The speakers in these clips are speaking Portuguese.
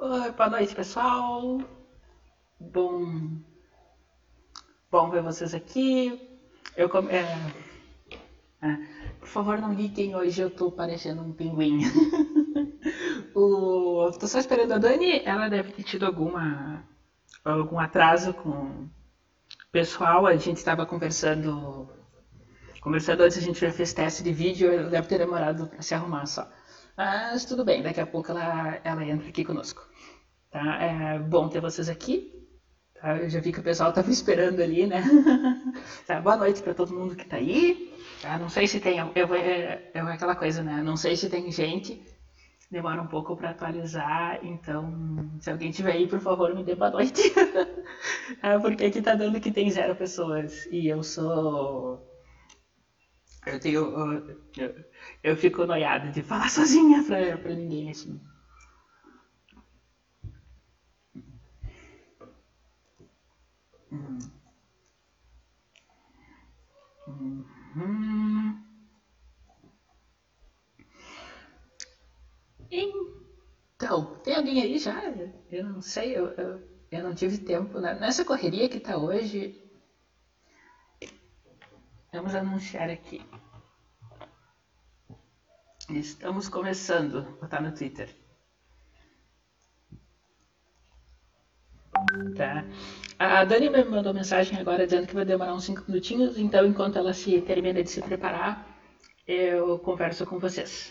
Boa noite, pessoal. Bom, bom ver vocês aqui. Eu come... é... É. Por favor, não liguem, hoje eu tô parecendo um pinguim. o... Tô só esperando a Dani, ela deve ter tido alguma algum atraso com o pessoal. A gente estava conversando conversando antes, a gente já fez teste de vídeo, ela deve ter demorado para se arrumar só. Mas tudo bem, daqui a pouco ela, ela entra aqui conosco. Tá? É bom ter vocês aqui. Tá? Eu já vi que o pessoal estava esperando ali, né? tá? Boa noite para todo mundo que está aí. Tá? Não sei se tem. Eu, eu, eu, aquela coisa, né? Não sei se tem gente. Demora um pouco para atualizar, então se alguém tiver aí, por favor, me dê boa noite. é porque aqui tá dando que tem zero pessoas e eu sou eu tenho. Eu, eu fico noiado de falar sozinha pra ninguém assim. Então, tem alguém aí já? Eu não sei, eu, eu, eu não tive tempo. Né? Nessa correria que tá hoje, Vamos anunciar aqui. Estamos começando. Vou botar no Twitter. Tá. A Dani me mandou mensagem agora dizendo que vai demorar uns 5 minutinhos, então enquanto ela se termina de se preparar, eu converso com vocês.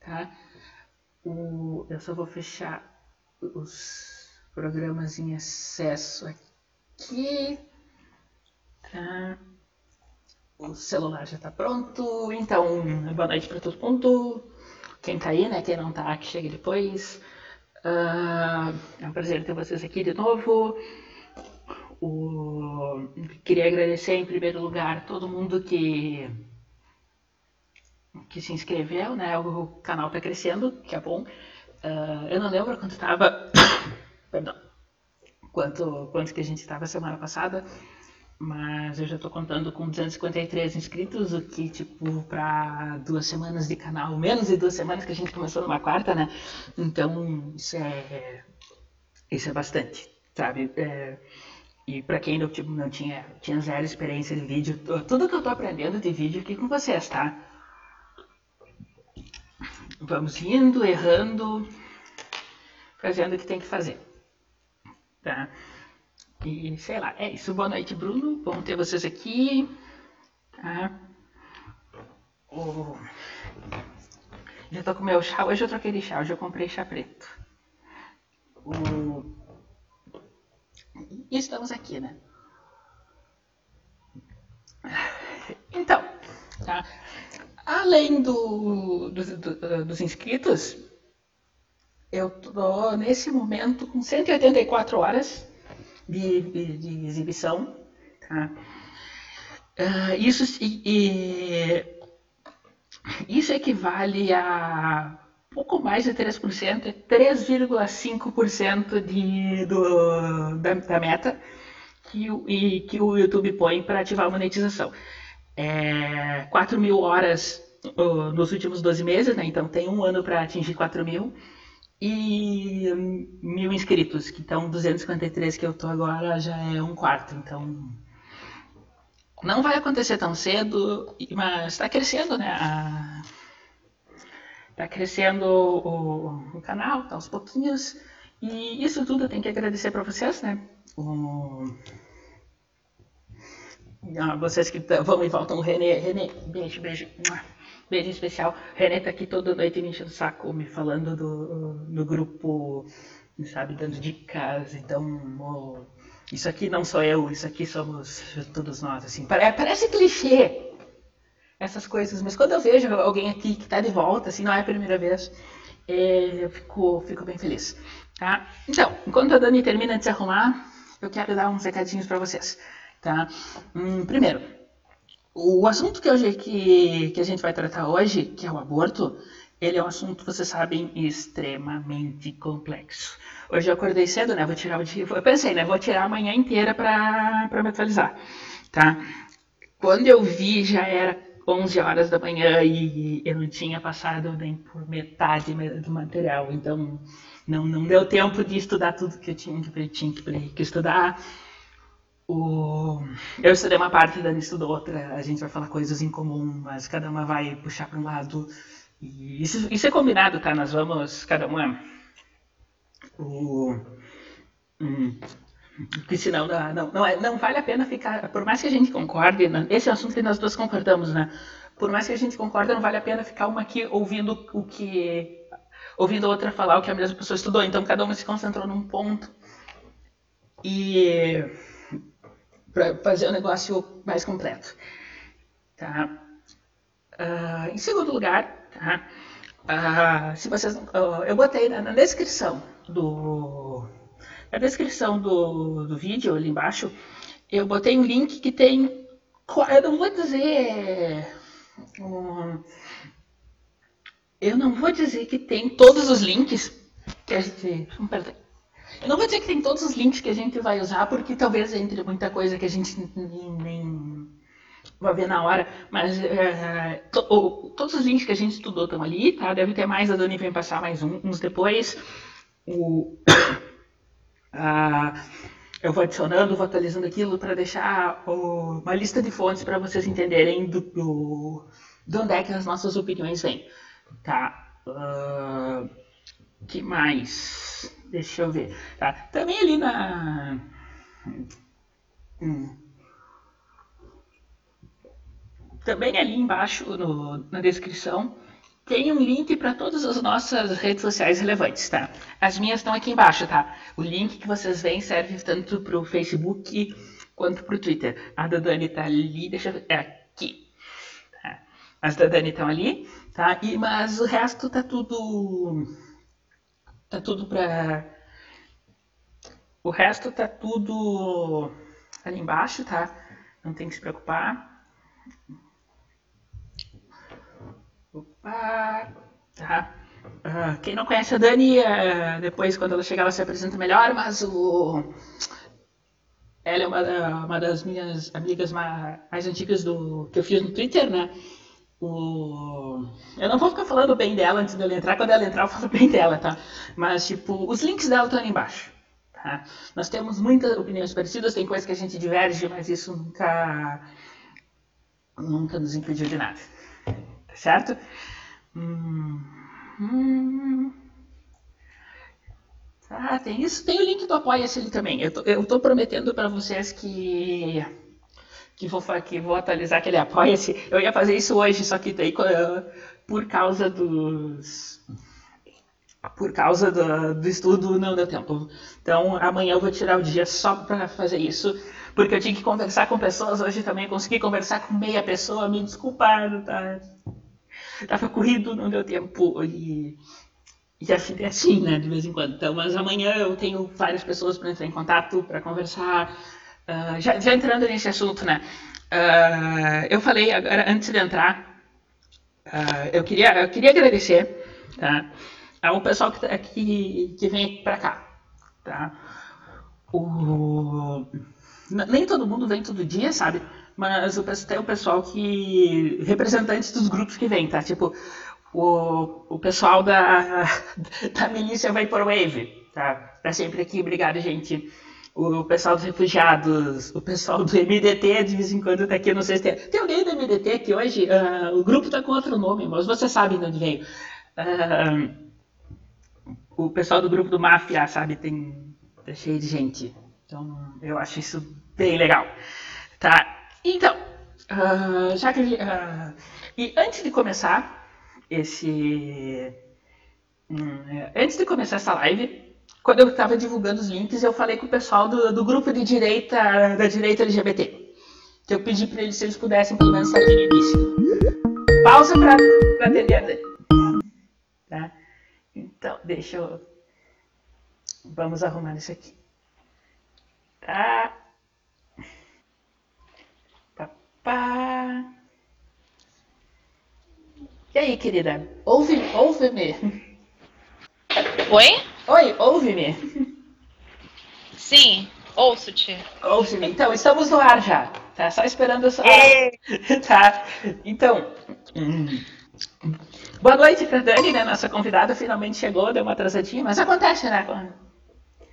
Tá? O, eu só vou fechar os programas em acesso aqui. Tá? O celular já está pronto. Então, boa noite para todo mundo. Quem está aí, né? Quem não está, que chegue depois. Uh, é um prazer ter vocês aqui de novo. O... Queria agradecer em primeiro lugar todo mundo que que se inscreveu, né? O canal está crescendo, que é bom. Uh, eu não lembro quanto estava, perdão, quanto quanto que a gente estava semana passada mas eu já estou contando com 253 inscritos, o que, tipo, para duas semanas de canal, menos de duas semanas que a gente começou numa quarta, né? Então, isso é, isso é bastante, sabe? É, e para quem não, tipo, não tinha, tinha zero experiência de vídeo, tudo que eu estou aprendendo de vídeo aqui com vocês, tá? Vamos indo, errando, fazendo o que tem que fazer, tá? E sei lá, é isso. Boa noite, Bruno. Bom ter vocês aqui. Tá? Oh. Já tô com meu chá. Hoje eu troquei de chá. Hoje eu comprei chá preto. Oh. E estamos aqui, né? Então, tá? além do, do, do, dos inscritos, eu tô nesse momento com 184 horas de, de, de exibição. Tá? Uh, isso, e, isso equivale a pouco mais de 3%, é 3,5% de, do, da, da, meta que e, que o YouTube põe para ativar a monetização. É, 4 mil horas uh, nos últimos 12 meses, né? então tem um ano para atingir 4 mil e mil inscritos, que estão 253 que eu tô agora, já é um quarto, então não vai acontecer tão cedo, mas está crescendo, né? Está crescendo o, o, canal, tá aos pouquinhos, e isso tudo eu tenho que agradecer para vocês, né? Ah, vocês que vão e voltam, Renê, Renê, beijo, beijo. Beijo especial. René tá aqui toda noite me enchendo o saco, me falando do, do grupo, sabe, dando dicas. Então, isso aqui não sou eu, isso aqui somos todos nós, assim. Parece clichê essas coisas, mas quando eu vejo alguém aqui que tá de volta, assim, não é a primeira vez, é, eu fico, fico bem feliz. Tá? Então, enquanto a Dani termina de se arrumar, eu quero dar uns recadinhos para vocês. Tá? Hum, primeiro, o assunto que, hoje, que, que a gente vai tratar hoje, que é o aborto, ele é um assunto, vocês sabem, extremamente complexo. Hoje eu acordei cedo, né? Vou tirar o dia. Eu pensei, né? Vou tirar a manhã inteira para me atualizar, tá? Quando eu vi, já era 11 horas da manhã e eu não tinha passado nem por metade do material, então não, não deu tempo de estudar tudo que eu tinha que, tinha que, que estudar. O... Eu estudei uma parte, Dani estudou outra, a gente vai falar coisas em comum, mas cada uma vai puxar para um lado. E isso, isso é combinado, tá? Nós vamos, cada uma. O... Hum. Porque senão não, não, é, não, vale a pena ficar. Por mais que a gente concorde, né? esse é um assunto que nós duas concordamos, né? Por mais que a gente concorde, não vale a pena ficar uma aqui ouvindo o que. ouvindo a outra falar o que a mesma pessoa estudou. Então cada uma se concentrou num ponto. E. para fazer o negócio mais completo. Tá? Uh, em segundo lugar, tá? Uh, se vocês, uh, eu botei na, na descrição do na descrição do, do vídeo ali embaixo, eu botei um link que tem. Eu não vou dizer. Eu não vou dizer que tem todos os links que a gente. Eu não vou dizer que tem todos os links que a gente vai usar, porque talvez entre muita coisa que a gente nem, nem vai ver na hora, mas é, to, todos os links que a gente estudou estão ali, tá? Deve ter mais, a Dani vem passar mais um, uns depois. O, ah, eu vou adicionando, vou atualizando aquilo para deixar uma lista de fontes para vocês entenderem do, do, de onde é que as nossas opiniões vêm. Tá? Uh, que mais? Deixa eu ver. Tá? Também ali na. Hum. Também ali embaixo no, na descrição tem um link para todas as nossas redes sociais relevantes, tá? As minhas estão aqui embaixo, tá? O link que vocês veem serve tanto para o Facebook quanto para o Twitter. A da Dani tá ali, deixa eu ver, é aqui. Tá? As da Dani estão ali, tá? E, mas o resto tá tudo... Tá tudo para... O resto tá tudo ali embaixo, tá? Não tem que se preocupar. Opa! Tá. Uh, quem não conhece a Dani, uh, depois quando ela chegar ela se apresenta melhor, mas o... ela é uma, uma das minhas amigas mais, mais, antigas do que eu fiz no Twitter, né? O... Eu não vou ficar falando bem dela antes dela entrar, quando ela entrar eu falo bem dela, tá? Mas, tipo, os links dela estão ali embaixo. Tá? Nós temos muitas opiniões parecidas, tem coisas que a gente diverge, mas isso nunca, nunca nos impediu de nada. Tá certo? Hum, hum. Ah, tem isso. Tem o link do Apoia-se ali também. Eu tô, eu tô prometendo para vocês que que vou, que vou atualizar aquele Apoia-se. Eu ia fazer isso hoje, só que daí por causa dos por causa do, do estudo não deu tempo. Então amanhã eu vou tirar o dia só para fazer isso, porque eu tinha que conversar com pessoas hoje também. Consegui conversar com meia pessoa, me desculpar, tá? Tava corrido, não deu tempo. E, e a vida é assim, né? De vez em quando. Então, mas amanhã eu tenho várias pessoas para entrar em contato, para conversar. Uh, já, já, entrando nesse assunto, né? Uh, eu falei agora, antes de entrar, uh, eu, queria, eu queria agradecer tá, ao pessoal que, tá, que, que vem para cá. Tá? O, nem todo mundo vem todo dia, sabe? Mas tem o pessoal que. representantes dos grupos que vem, tá? Tipo, o, o pessoal da, da milícia Vaporwave, tá? Tá sempre aqui, obrigado, gente. O pessoal dos refugiados, o pessoal do MDT de vez em quando tá aqui, não sei se tem. Tem alguém do MDT que hoje. Uh, o grupo tá com outro nome, mas você sabe de onde veio. Uh, o pessoal do grupo do Máfia, sabe, tem. tá cheio de gente. Então eu acho isso bem legal. Tá? Então, uh, já que uh, e antes de começar esse um, antes de começar essa live, quando eu estava divulgando os links, eu falei com o pessoal do, do grupo de direita da direita LGBT, que eu pedi para eles se eles pudessem pelo menos sair no início. Pausa para atender. Tá? Então, deixa eu vamos arrumar isso aqui. Tá? Pá. E aí, querida? Ouve, ouve-me. Oi? Oi, ouve-me. Sim. Ouço-te. Ouço-me. Então, estamos no ar já. Tá só esperando só. tá. Então. Hum. Boa noite pra Dani, né? Nossa convidada finalmente chegou, deu uma atrasadinha, mas acontece, né?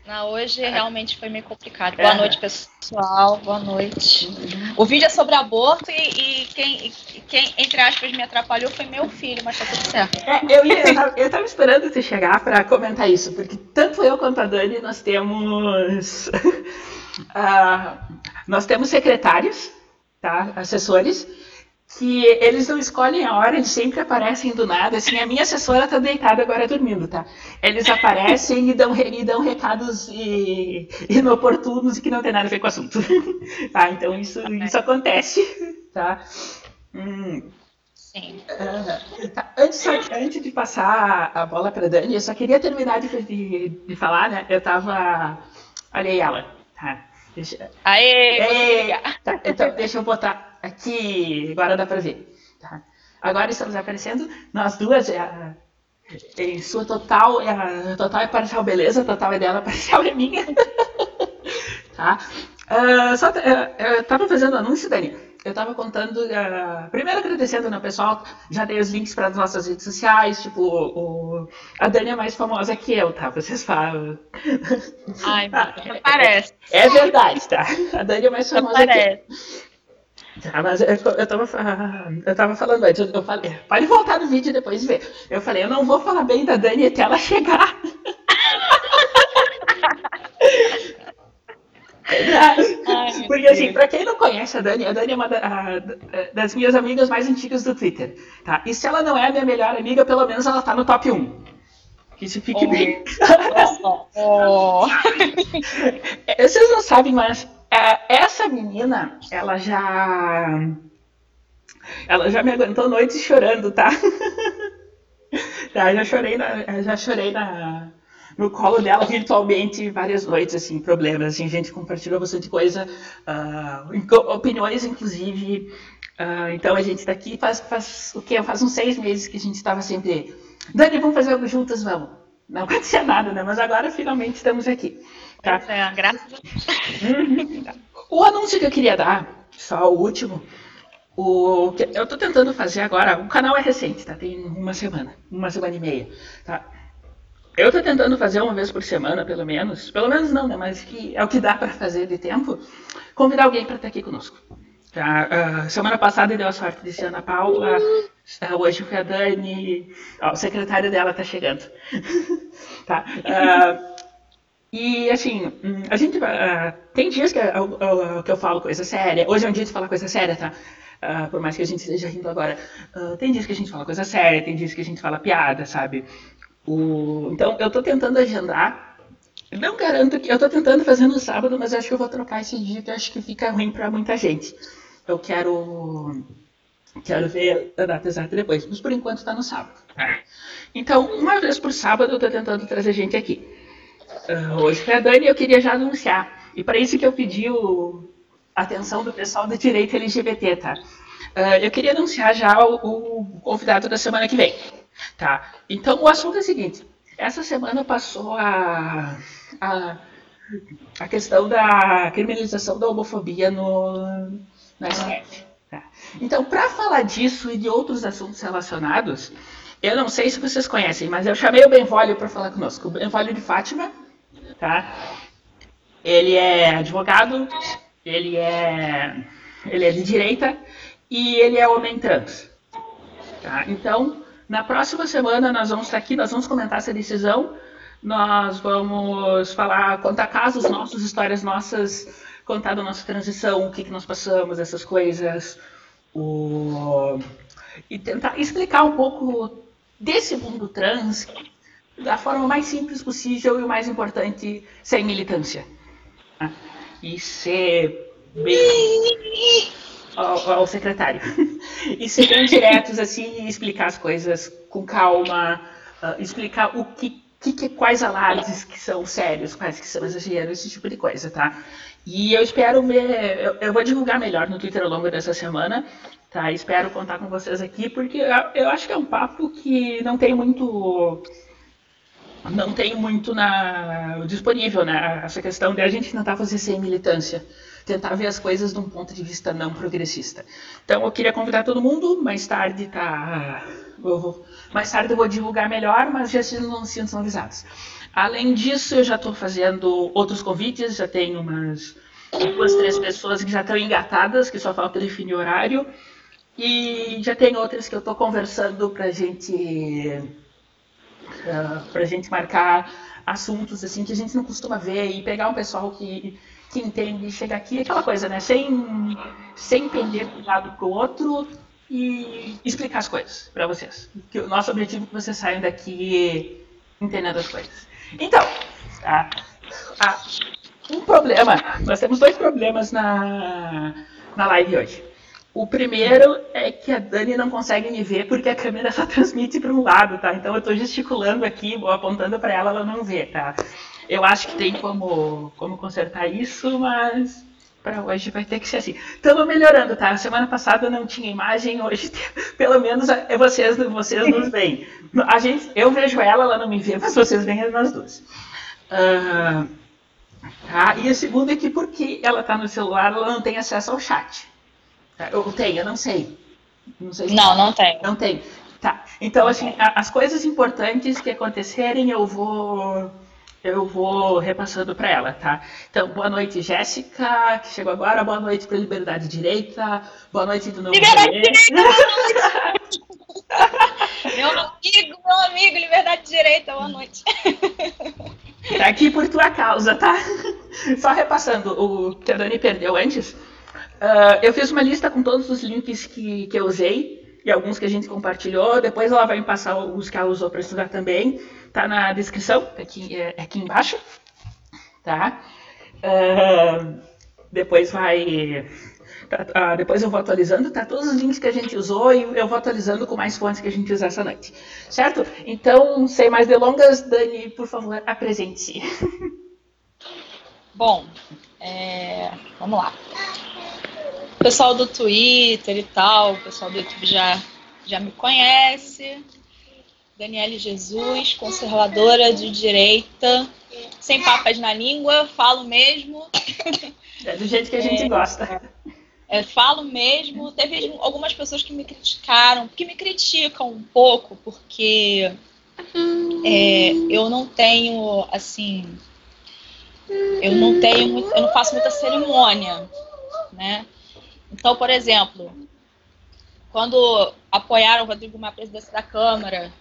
Não, hoje realmente foi meio complicado. Boa é. noite, pessoal. Boa noite. O vídeo é sobre aborto e, e quem, e quem, entre aspas, me atrapalhou foi meu filho, mas tá tudo certo. É, eu, ia, eu, tava, eu tava esperando você chegar para comentar isso, porque tanto eu quanto a Dani nós temos. uh, nós temos secretários, tá? Assessores que eles não escolhem a hora, eles sempre aparecem do nada. Assim, a minha assessora tá deitada agora dormindo, tá? Eles aparecem e dão, e dão recados e, inoportunos e que não tem nada a ver com o assunto. tá? Então isso, isso acontece, tá? Hum. Sim. Uh, tá. antes, antes de passar a bola para Dani, eu só queria terminar de, de, de falar, né? Eu tava. Olha aí ela, tá? Deixa... Aê! Aê! Tá, então, deixa eu botar aqui, agora dá para ver. Tá? Agora estamos aparecendo, nós duas, é, em sua total, é, total e parcial beleza, total é dela, parcial é minha. tá? Uh, só, uh, eu tava fazendo anúncio, Dani. Eu tava contando, uh, primeiro agradecendo no né, pessoal, já dei os links para as nossas redes sociais, tipo, o, a Dani é mais famosa que eu, tá? Vocês falam. Ai, ah, parece. É, é, verdade, tá? A Dani é mais famosa que eu. Ah, mas eu, eu, tava, eu tava falando antes, eu falei, pode voltar no vídeo e depois ver. Eu falei, eu não vou falar bem da Dani até ela chegar. Ai, Porque assim, pra quem não conhece a Dani, a Dani é uma da, a, das minhas amigas mais antigas do Twitter. Tá? E se ela não é a minha melhor amiga, pelo menos ela tá no top 1. Que se fique oh. bem. Oh. Vocês não sabem, mas é, essa menina, ela já. Ela já me aguentou noites chorando, tá? tá já chorei, na, já chorei na, no colo dela virtualmente várias noites, assim, problemas, assim, a gente compartilhou bastante coisa, uh, opiniões, inclusive. Uh, então a gente está aqui faz, faz o que? Faz uns seis meses que a gente estava sempre. Dani, vamos fazer algo juntas, vamos. Não acontecia nada, né? Mas agora finalmente estamos aqui. Tá? É, a Deus. o anúncio que eu queria dar, só o último, o que eu estou tentando fazer agora, o canal é recente, tá? Tem uma semana, uma semana e meia, tá? Eu estou tentando fazer uma vez por semana, pelo menos, pelo menos não, né? Mas que é o que dá para fazer de tempo, convidar alguém para estar aqui conosco. Tá? Uh, semana passada deu a sorte de ser Ana Paula, uh, hoje foi a Dani, ó, o secretário dela está chegando. tá? Uh, e assim, hum, a gente uh, tem dias que eu, que eu falo coisa séria. Hoje é um dia de falar coisa séria, tá? Uh, por mais que a gente esteja rindo agora. Uh, tem dias que a gente fala coisa séria, tem dias que a gente fala piada, sabe? O... Então eu tô tentando agendar. Não garanto que. Eu tô tentando fazer no sábado, mas acho que eu vou trocar esse dia que acho que fica ruim para muita gente. Eu quero. Quero ver a data exata depois, mas por enquanto tá no sábado. Então, uma vez por sábado eu tô tentando trazer gente aqui. Uh, hoje foi a Dani eu queria já anunciar. E para isso que eu pedi o, a atenção do pessoal do direito LGBT, tá? Uh, eu queria anunciar já o, o, convidado da semana que vem, tá? Então o assunto é o seguinte: essa semana passou a, a, a questão da criminalização da homofobia no, no STF. Tá? Então, para falar disso e de outros assuntos relacionados, eu não sei se vocês conhecem, mas eu chamei o Benvolio para falar conosco. O Benvolio de Fátima tá? Ele é advogado, ele é, ele é de direita e ele é homem trans. Tá? Então, na próxima semana nós vamos estar aqui, nós vamos comentar essa decisão, nós vamos falar, contar casos nossos, histórias nossas, contar da nossa transição, o que, que nós passamos, essas coisas, o... e tentar explicar um pouco desse mundo trans, da forma mais simples possível e o mais importante, sem militância. E ser bem. ao, ao secretário. e ser bem diretos assim e explicar as coisas com calma, uh, explicar o que, que, quais alardes que são sérios, quais que são exageros, esse tipo de coisa, tá? E eu espero ver, eu, eu, vou divulgar melhor no Twitter ao longo dessa semana, tá? Espero contar com vocês aqui, porque eu, eu acho que é um papo que não tem muito não tenho muito na, disponível, né? Essa questão de a gente tentar fazer sem militância, tentar ver as coisas de um ponto de vista não progressista. Então eu queria convidar todo mundo, mais tarde tá. Vou, mais tarde eu vou divulgar melhor, mas já se não são avisados. Além disso, eu já estou fazendo outros convites, já tenho umas duas, três pessoas que já estão engatadas, que só falta definir horário. E já tem outras que eu estou conversando para gente, uh, a gente marcar assuntos assim que a gente não costuma ver e pegar um pessoal que, que entende e chegar aqui, aquela coisa, né? Sem, sem pender de um lado para o outro e explicar as coisas para vocês. Que o nosso objetivo é que vocês saiam daqui entendendo as coisas. Então, tá? Ah, um problema, nós temos dois problemas na, na live hoje. O primeiro é que a Dani não consegue me ver porque a câmera só transmite para um lado, tá? Então eu estou gesticulando aqui, apontando para ela, ela não vê, tá? Eu acho que tem como, como consertar isso, mas para hoje vai ter que ser assim. Estamos melhorando, tá? Semana passada não tinha imagem, hoje pelo menos é vocês, vocês nos veem. A gente, eu vejo ela, ela não me vê, mas vocês veem nós duas. Uh, tá? E a segunda é que porque ela está no celular, ela não tem acesso ao chat. Tá? Eu tenho, eu não sei. Não, sei se não, não tem. Não tem. Tá. Então, assim, as coisas importantes que acontecerem, eu vou eu vou repassando para ela, tá? Então, boa noite, Jéssica, que chegou agora. Boa noite para Liberdade Direita. Boa noite do novo Liberdade Direita! meu amigo, meu amigo, Liberdade Direita, boa noite. Tá aqui por tua causa, tá? Só repassando o que a Dani perdeu antes. Uh, eu fiz uma lista com todos os links que, que eu usei e alguns que a gente compartilhou. Depois ela vai me passar os que ela usou para estudar também. Tá na descrição, aqui, é, aqui embaixo. Tá? Uh, depois vai. Tá, uh, depois eu vou atualizando, tá? Todos os links que a gente usou e eu vou atualizando com mais fontes que a gente usar essa noite. Certo? Então, sem mais delongas, Dani, por favor, apresente-se. Bom, é... vamos lá. O pessoal do Twitter e tal, o pessoal do YouTube já, já me conhece. Daniele Jesus, conservadora de direita, sem papas na língua, falo mesmo. É do jeito que a gente é, gosta. É, falo mesmo. Teve algumas pessoas que me criticaram, que me criticam um pouco, porque é, eu não tenho, assim, eu não tenho, eu não faço muita cerimônia, né? Então, por exemplo, quando apoiaram o Rodrigo Maia presidência da Câmara,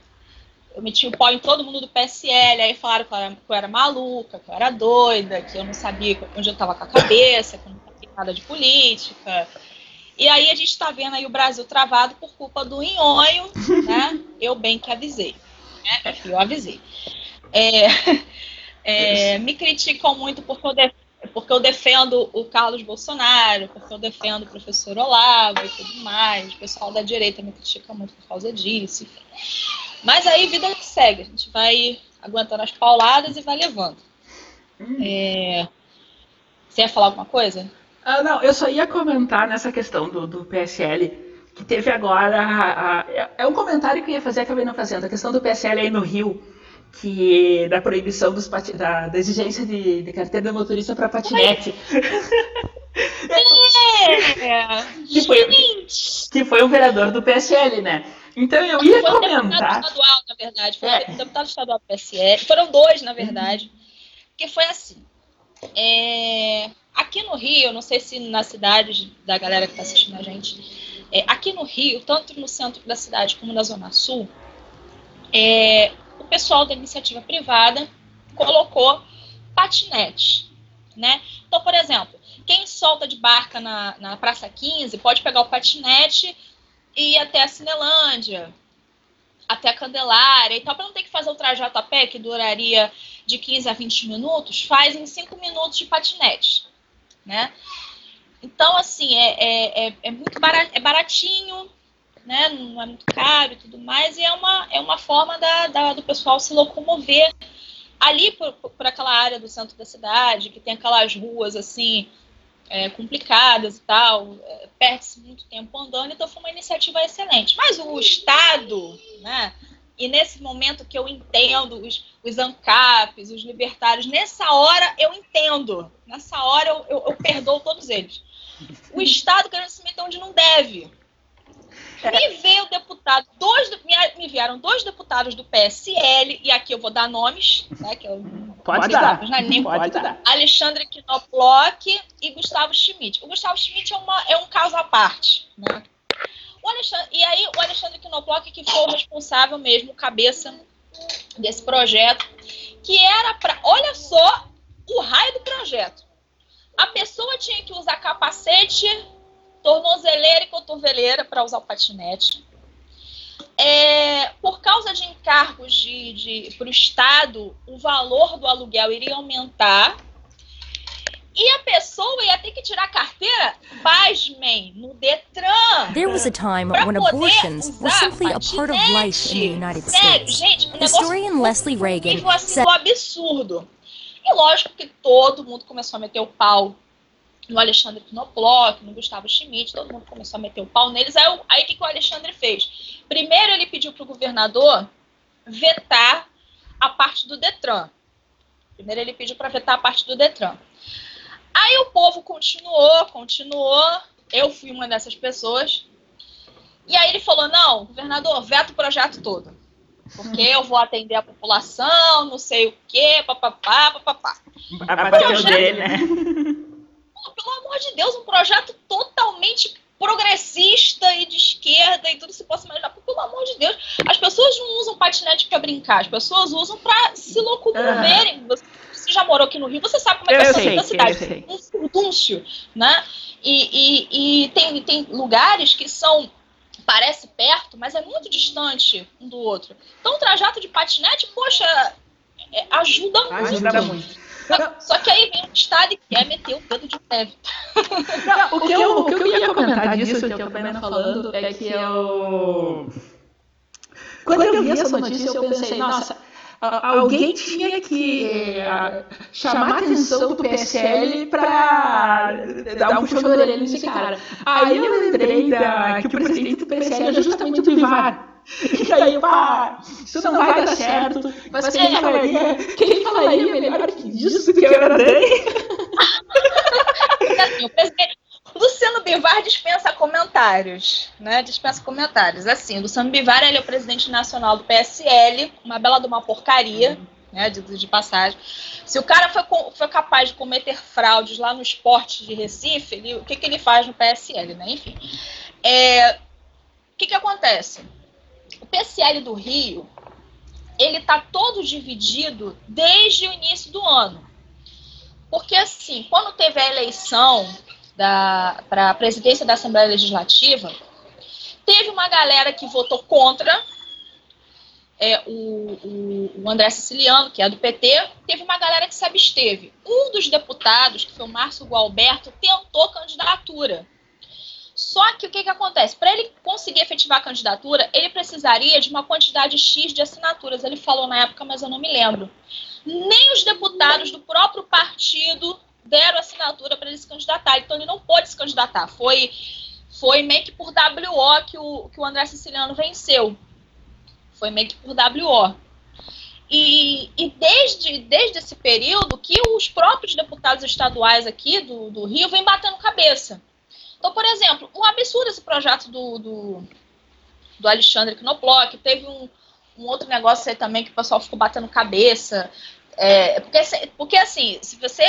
eu meti o pau em todo mundo do PSL, aí falaram que eu, era, que eu era maluca, que eu era doida, que eu não sabia onde eu estava com a cabeça, que eu não sabia nada de política. E aí a gente está vendo aí o Brasil travado por culpa do inhonho, né? Eu bem que avisei. Né? Eu avisei. É, é, me criticam muito porque eu porque eu defendo o Carlos Bolsonaro, porque eu defendo o professor Olavo e tudo mais. O pessoal da direita me critica muito por causa disso. Mas aí, vida que segue. A gente vai aguentando as pauladas e vai levando. Hum. É... Você ia falar alguma coisa? Ah, não, eu só ia comentar nessa questão do, do PSL, que teve agora. A, a, é um comentário que eu ia fazer, acabei não fazendo. A questão do PSL aí no Rio que da proibição dos pati, da, da, exigência de, de carteira de motorista para patinete. É. que, foi, que foi um vereador do PSL, né? Então eu ia foi comentar. Deputado estadual, na verdade. Foi é. deputado estadual do PSL. Foram dois, na verdade. Uhum. Que foi assim. É, aqui no Rio, não sei se na cidade da galera que está assistindo a gente, é, aqui no Rio, tanto no centro da cidade como na Zona Sul, é, o pessoal da iniciativa privada colocou patinete, né? Então, por exemplo, quem solta de barca na, na Praça 15 pode pegar o patinete e ir até a Cinelândia, até a Candelária e tal, para não ter que fazer o trajeto a pé, que duraria de 15 a 20 minutos, faz em 5 minutos de patinete, né? Então, assim, é, é, é, é muito é baratinho, né? Não é muito caro e tudo mais, e é uma, é uma forma da, da do pessoal se locomover ali por, por aquela área do centro da cidade, que tem aquelas ruas assim é, complicadas e tal, é, perde-se muito tempo andando, então foi uma iniciativa excelente. Mas o Estado, né? e nesse momento que eu entendo os, os ANCAPs, os libertários, nessa hora eu entendo. Nessa hora eu, eu, eu perdoo todos eles. O Estado querendo se meter onde não deve. Me veio deputado, dois, me, vieram dois deputados do PSL, e aqui eu vou dar nomes, né? Que eu, pode dar, né, nem pode dar. Alexandre Knoplock e Gustavo Schmidt. O Gustavo Schmidt é, uma, é um caso à parte, né? e aí o Alexandre Knoplock que foi o responsável mesmo, cabeça desse projeto, que era para, olha só o raio do projeto. A pessoa tinha que usar capacete, tornozeleira e cotoveleira para usar o patinete. É, por causa de encargos de, de para o Estado, o valor do aluguel iria aumentar e a pessoa ia ter que tirar a carteira, pasmem, no Detran. There was a time when abortions were simply a part of life in the United Sério, States. Gente, o Historian Leslie Reagan assim, said... absurdo. E lógico que todo mundo começou a meter o pau no Alexandre Knoploch, no Gustavo Schmidt, todo mundo começou a meter o pau neles. Aí, aí o que, que o Alexandre fez? Primeiro ele pediu para o governador vetar a parte do Detran. Primeiro ele pediu para vetar a parte do Detran. Aí o povo continuou, continuou. Eu fui uma dessas pessoas. E aí ele falou: não, governador, veta o projeto todo. Porque eu vou atender a população, não sei o quê, papapá, papapá. Abateu dele, né? Pelo amor de Deus, um projeto totalmente progressista e de esquerda e tudo se possa imaginar. Pelo amor de Deus, as pessoas não usam patinete para brincar, as pessoas usam para se locomoverem. Uhum você já morou aqui no Rio, você sabe como é que é essa cidade. Um furdúncio, né? E, e, e tem, tem lugares que são parece perto, mas é muito distante um do outro. Então, o trajeto de patinete, poxa, é, ajuda muito. Ajuda muito. Só, que aí vem o Estado e quer meter o dedo de neve. o, que eu, o que eu ia comentar disso, que eu acabei não falando, é que eu... Quando eu vi essa notícia, eu pensei, nossa alguém tinha que uh, chamar a atenção do PSL para dar um puxão de orelha nesse cara. Aí eu lembrei da, que o presidente do PSL é justamente o Bivar. E aí, pá, isso não vai dar certo. Mas quem falaria, quem falaria melhor que isso? que eu era assim, o presidente Luciano Bivar dispensa comentários, né? Dispensa comentários. Assim, Luciano Bivar ele é o presidente nacional do PSL, uma bela de uma porcaria, né? De, de passagem. Se o cara foi, foi capaz de cometer fraudes lá no esporte de Recife, ele, o que, que ele faz no PSL, né? Enfim. É, o que, que acontece? O PSL do Rio, ele está todo dividido desde o início do ano. Porque, assim, quando teve a eleição para a presidência da Assembleia Legislativa, teve uma galera que votou contra é, o, o, o, André Siciliano, que é do PT, teve uma galera que se absteve. Um dos deputados, que foi o Márcio Gualberto, tentou candidatura. Só que o que, que acontece? Para ele conseguir efetivar a candidatura, ele precisaria de uma quantidade X de assinaturas. Ele falou na época, mas eu não me lembro. Nem os deputados do próprio partido deram assinatura para ele se candidatar. Então ele não pôde se candidatar. Foi, foi meio que por WO que o, que o André Siciliano venceu. Foi meio que por WO. E, e desde, desde esse período que os próprios deputados estaduais aqui do, do Rio vêm batendo cabeça. Então, por exemplo, um absurdo esse projeto do, do, do Alexandre Knoploch, teve um, um outro negócio aí também que o pessoal ficou batendo cabeça, é, porque, porque, assim, se você.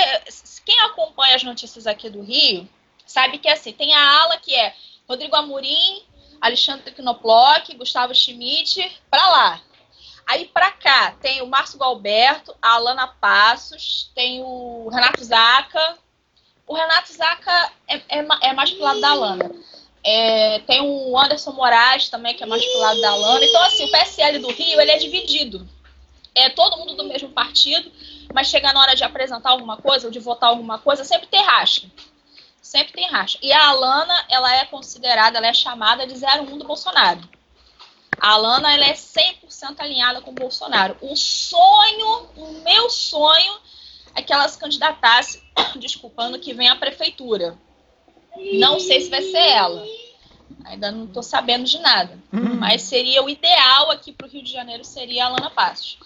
Quem acompanha as notícias aqui do Rio, sabe que assim, tem a ala que é Rodrigo Amorim, Alexandre Knoploch, Gustavo Schmidt, para lá. Aí para cá tem o Márcio Galberto, a Alana Passos, tem o Renato Zaca. O Renato Zaca é, é, é mais pro lado da Alana. É, tem o Anderson Moraes também, que é mais pro lado da Alana. Então, assim, o PSL do Rio, ele é dividido é todo mundo do mesmo partido, mas chega na hora de apresentar alguma coisa ou de votar alguma coisa, sempre tem racha. Sempre tem racha. E a Alana, ela é considerada, ela é chamada de 01 do Bolsonaro. A Alana, ela é 100% alinhada com o Bolsonaro. O sonho, o meu sonho, é que ela se candidatasse, desculpando, que vem à prefeitura. Não sei se vai ser ela. Ainda não estou sabendo de nada. Uhum. Mas seria o ideal aqui para o Rio de Janeiro seria a Alana Passos.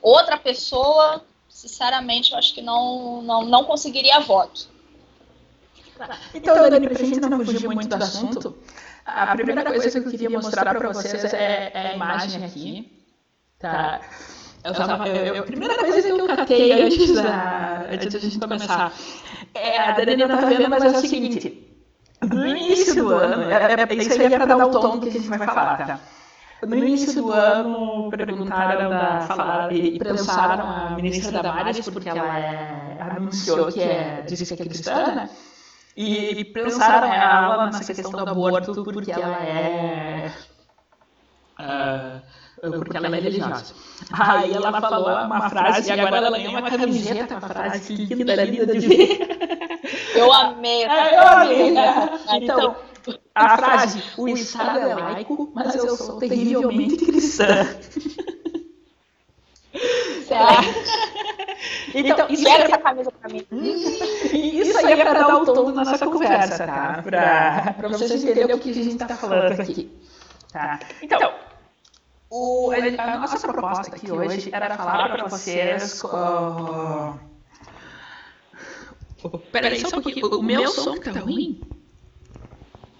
Outra pessoa, sinceramente, eu acho que não, não, não conseguiria voto. Então, Dani, para a gente não fugir muito do assunto, a primeira coisa que eu queria mostrar para vocês é, é, a imagem aqui. Tá? Eu tava, eu, eu, a primeira coisa que eu catei antes da, antes da gente começar, é, a Dani estava vendo, mas é o seguinte, no início do ano, é, é, isso aí é para dar o tom do que a gente vai falar, tá? No início do ano, perguntaram da, falaram, e pensaram a ministra Damares, porque ela é, anunciou que é, disse que é cristã, né? E pensaram ela nessa questão do aborto porque ela é. Uh, porque ela é religiosa. Aí ela falou uma frase e agora ela ganhou uma camiseta, uma frase que linda, linda de ver. Eu amei. É, eu amei. Né? Então, a frase: o Estado é laico, mas eu sou terrivelmente cristã. Então, isso Pega essa camisa pra mim. Isso aí é pra dar o tom da nossa conversa, tá? Pra, pra vocês entenderem o que a gente tá falando aqui. Tá? Então, o, a nossa proposta aqui hoje era falar pra vocês. Uh, peraí, só um pouquinho. O meu som tá ruim?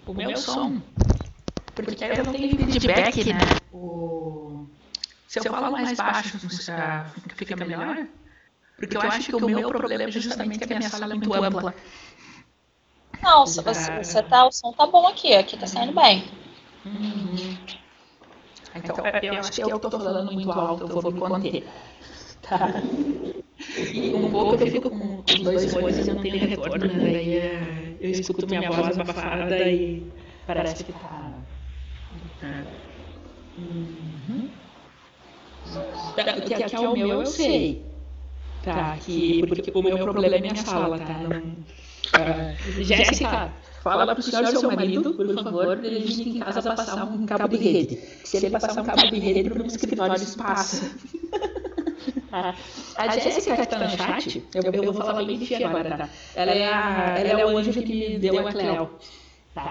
O meu som. Porque eu não tenho feedback, né? O... Se eu falar mais baixo, fica melhor? Porque eu acho que o meu problema é justamente que a minha sala é muito ampla. Não, você, você tá, o som tá bom aqui, aqui tá saindo bem. Uhum. Então, eu acho que eu tô falando muito alto, eu vou me conter. Tá? E um pouco eu fico com os dois fones e não tenho retorno, né? Daí é, eu escuto minha voz abafada e parece que tá. tá. Uhum. Que, que, que é o meu, eu sei. Tá, que, porque o meu problema é minha sala, tá? Não, uh, Jéssica, fala pro senhor seu marido, por favor, pra ele vir em casa passar um cabo de rede. Se ele passar um cabo de rede para um escritório, isso passa. A Jéssica que está no chat, eu, eu vou falar bem de ti agora, tá? Ela é, a, ela é o anjo que me deu a Cleo. Tá.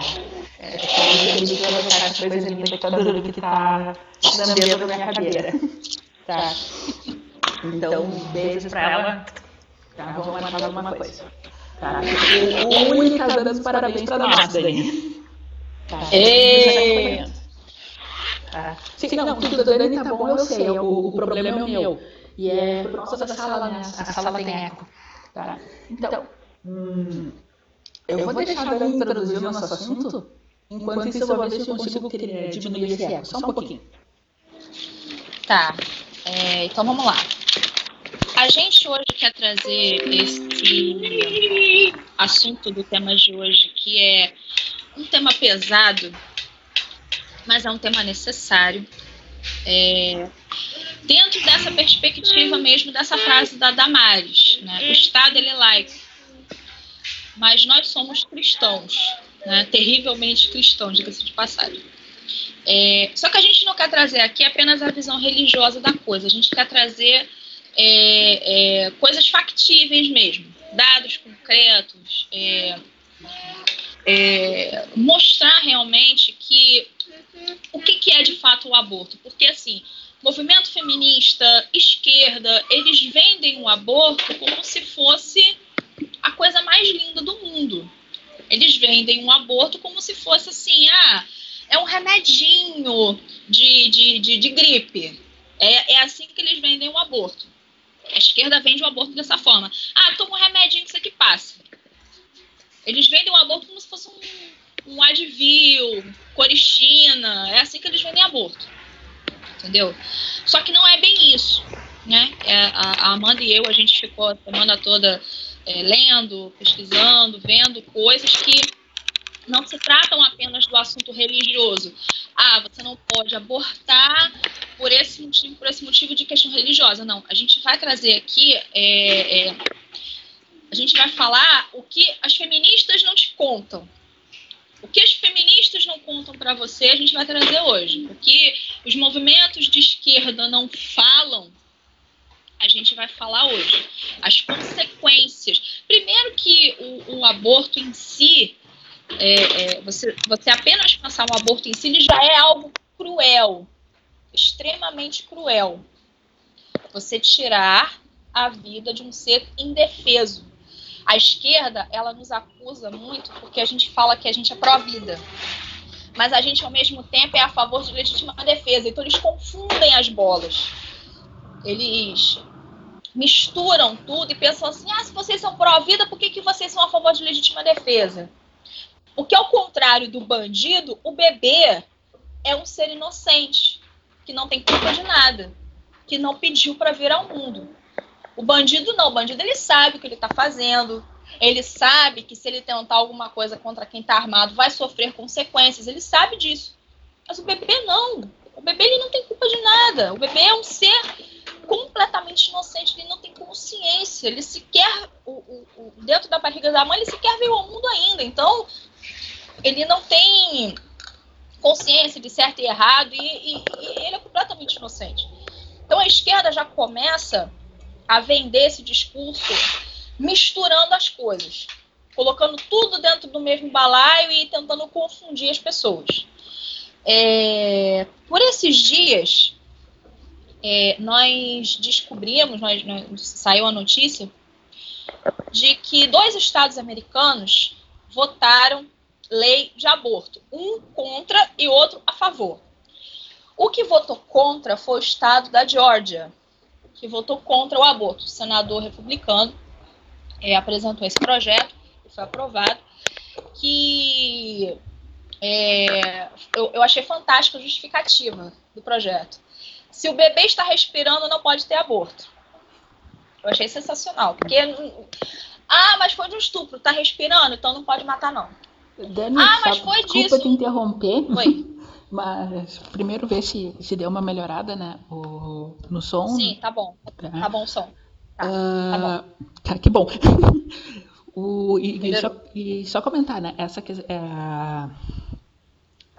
É, é que me deu a coisa linda que tá dando, que tá na minha cadeira. Tá. Então, beijos pra ela. Tá, vamos marcar alguma coisa. Tá. O único tá dando os parabéns pra nós, Dani. Tá. Ei! Tá. Sim, não, tudo da Dani tá bom, eu sei. O, o problema é o meu. E é por causa da sala, né? A sala tem eco. Tá. Então, hum, eu vou deixar a Dani introduzir o nosso assunto. Enquanto isso, eu vou ver se eu consigo diminuir esse eco. Só um pouquinho. Tá. É, então vamos lá. A gente hoje quer trazer esse assunto do tema de hoje, que é um tema pesado, mas é um tema necessário. É, dentro dessa perspectiva mesmo dessa frase da Damares, né? o Estado ele é laico, mas nós somos cristãos, né? terrivelmente cristãos, diga-se de passagem. É, só que a gente não quer trazer aqui apenas a visão religiosa da coisa, a gente quer trazer é, é, coisas factíveis mesmo, dados concretos, é, é, mostrar realmente que o que, que é de fato o aborto, porque assim movimento feminista, esquerda, eles vendem o aborto como se fosse a coisa mais linda do mundo. Eles vendem um aborto como se fosse assim, ah, é um remedinho de, de, de, de gripe. É, é assim que eles vendem o aborto. A esquerda vende o aborto dessa forma. Ah, toma um remedinho que isso aqui passa. Eles vendem o aborto como se fosse um, um Advil, Coristina. É assim que eles vendem aborto. Entendeu? Só que não é bem isso. Né? É, a, Amanda e eu, a gente ficou a semana toda é, lendo, pesquisando, vendo coisas que não se tratam apenas do assunto religioso. Ah, você não pode abortar por esse motivo, por esse motivo de questão religiosa. Não, a gente vai trazer aqui, é, é, a gente vai falar o que as feministas não te contam. O que as feministas não contam para você, a gente vai trazer hoje. O que os movimentos de esquerda não falam, a gente vai falar hoje. As consequências. Primeiro que o, o aborto em si, é, é, você, você apenas pensar no aborto em si já é algo cruel, extremamente cruel. Você tirar a vida de um ser indefeso. A esquerda, ela nos acusa muito porque a gente fala que a gente é pró-vida. Mas a gente, ao mesmo tempo, é a favor de legítima defesa. Então, eles confundem as bolas. Eles misturam tudo e pensam assim: ah, se vocês são pró-vida, por que, que vocês são a favor de legítima defesa? Porque, ao contrário do bandido, o bebê é um ser inocente, que não tem culpa de nada, que não pediu para vir ao mundo. O bandido não, o bandido ele sabe o que ele está fazendo, ele sabe que se ele tentar alguma coisa contra quem está armado vai sofrer consequências, ele sabe disso. Mas o bebê não. O bebê ele não tem culpa de nada. O bebê é um ser completamente inocente, ele não tem consciência, ele sequer, o, o, o, dentro da barriga da mãe, ele sequer veio ao mundo ainda. Então, ele não tem consciência de certo e errado e, e, e ele é completamente inocente. Então, a esquerda já começa a vender esse discurso misturando as coisas, colocando tudo dentro do mesmo balaio e tentando confundir as pessoas. É, por esses dias, é, nós descobrimos, nós, nós, saiu a notícia de que dois estados americanos votaram lei de aborto, um contra e outro a favor. O que votou contra foi o estado da Geórgia, que votou contra o aborto. O senador republicano é, apresentou esse projeto, e foi aprovado, que é, eu, eu achei fantástica a justificativa do projeto. Se o bebê está respirando, não pode ter aborto. Eu achei sensacional, porque ah, mas foi de um estupro, está respirando, então não pode matar não. Dani, ah, mas foi desculpa disso. te interromper. Foi. Mas primeiro ver se, se deu uma melhorada, né? O, no som. Sim, tá bom. Tá, tá bom o som. Tá, uh, tá bom. Tá, que bom. o, e, e, só, e, só, comentar, né? Essa, é,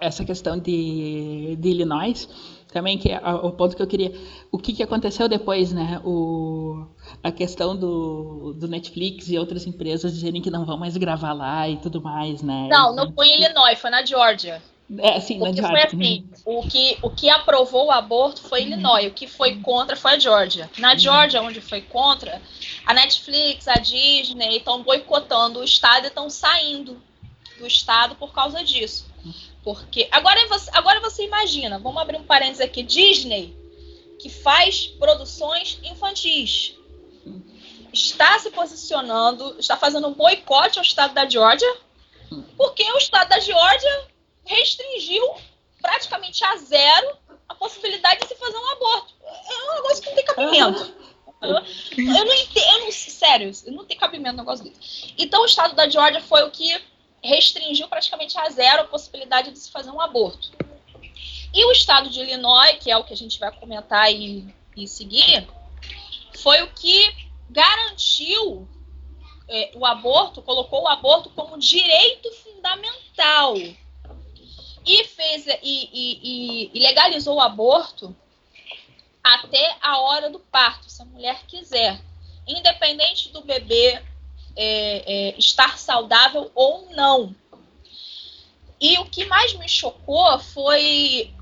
essa questão de, de Illinois também que é o ponto que eu queria o que, que aconteceu depois né o a questão do, do Netflix e outras empresas dizerem que não vão mais gravar lá e tudo mais né não não foi em Illinois foi na Georgia é, sim, Porque foi assim, o que, o que aprovou o aborto foi uhum. Illinois, o que foi contra foi a Georgia. Na uhum. Georgia, onde foi contra, a Netflix, a Disney estão boicotando o estado e estão saindo do estado por causa disso. Porque agora você, agora você imagina, vamos abrir um parênteses aqui, Disney, que faz produções infantis, está se posicionando, está fazendo um boicote ao estado da Georgia, porque o estado da Georgia restringiu praticamente a zero a possibilidade de se fazer um aborto. É um negócio que não tem cabimento. Eu, eu não entendo, sério, não tem cabimento um negócio desse. Então, o estado da Georgia foi o que restringiu praticamente a zero a possibilidade de se fazer um aborto. E o estado de Illinois, que é o que a gente vai comentar e, e seguir, foi o que garantiu é, o aborto, colocou o aborto como direito fundamental e fez e, e, e, legalizou o aborto até a hora do parto, se a mulher quiser, independente do bebê é, é, estar saudável ou não. E o que mais me chocou foi,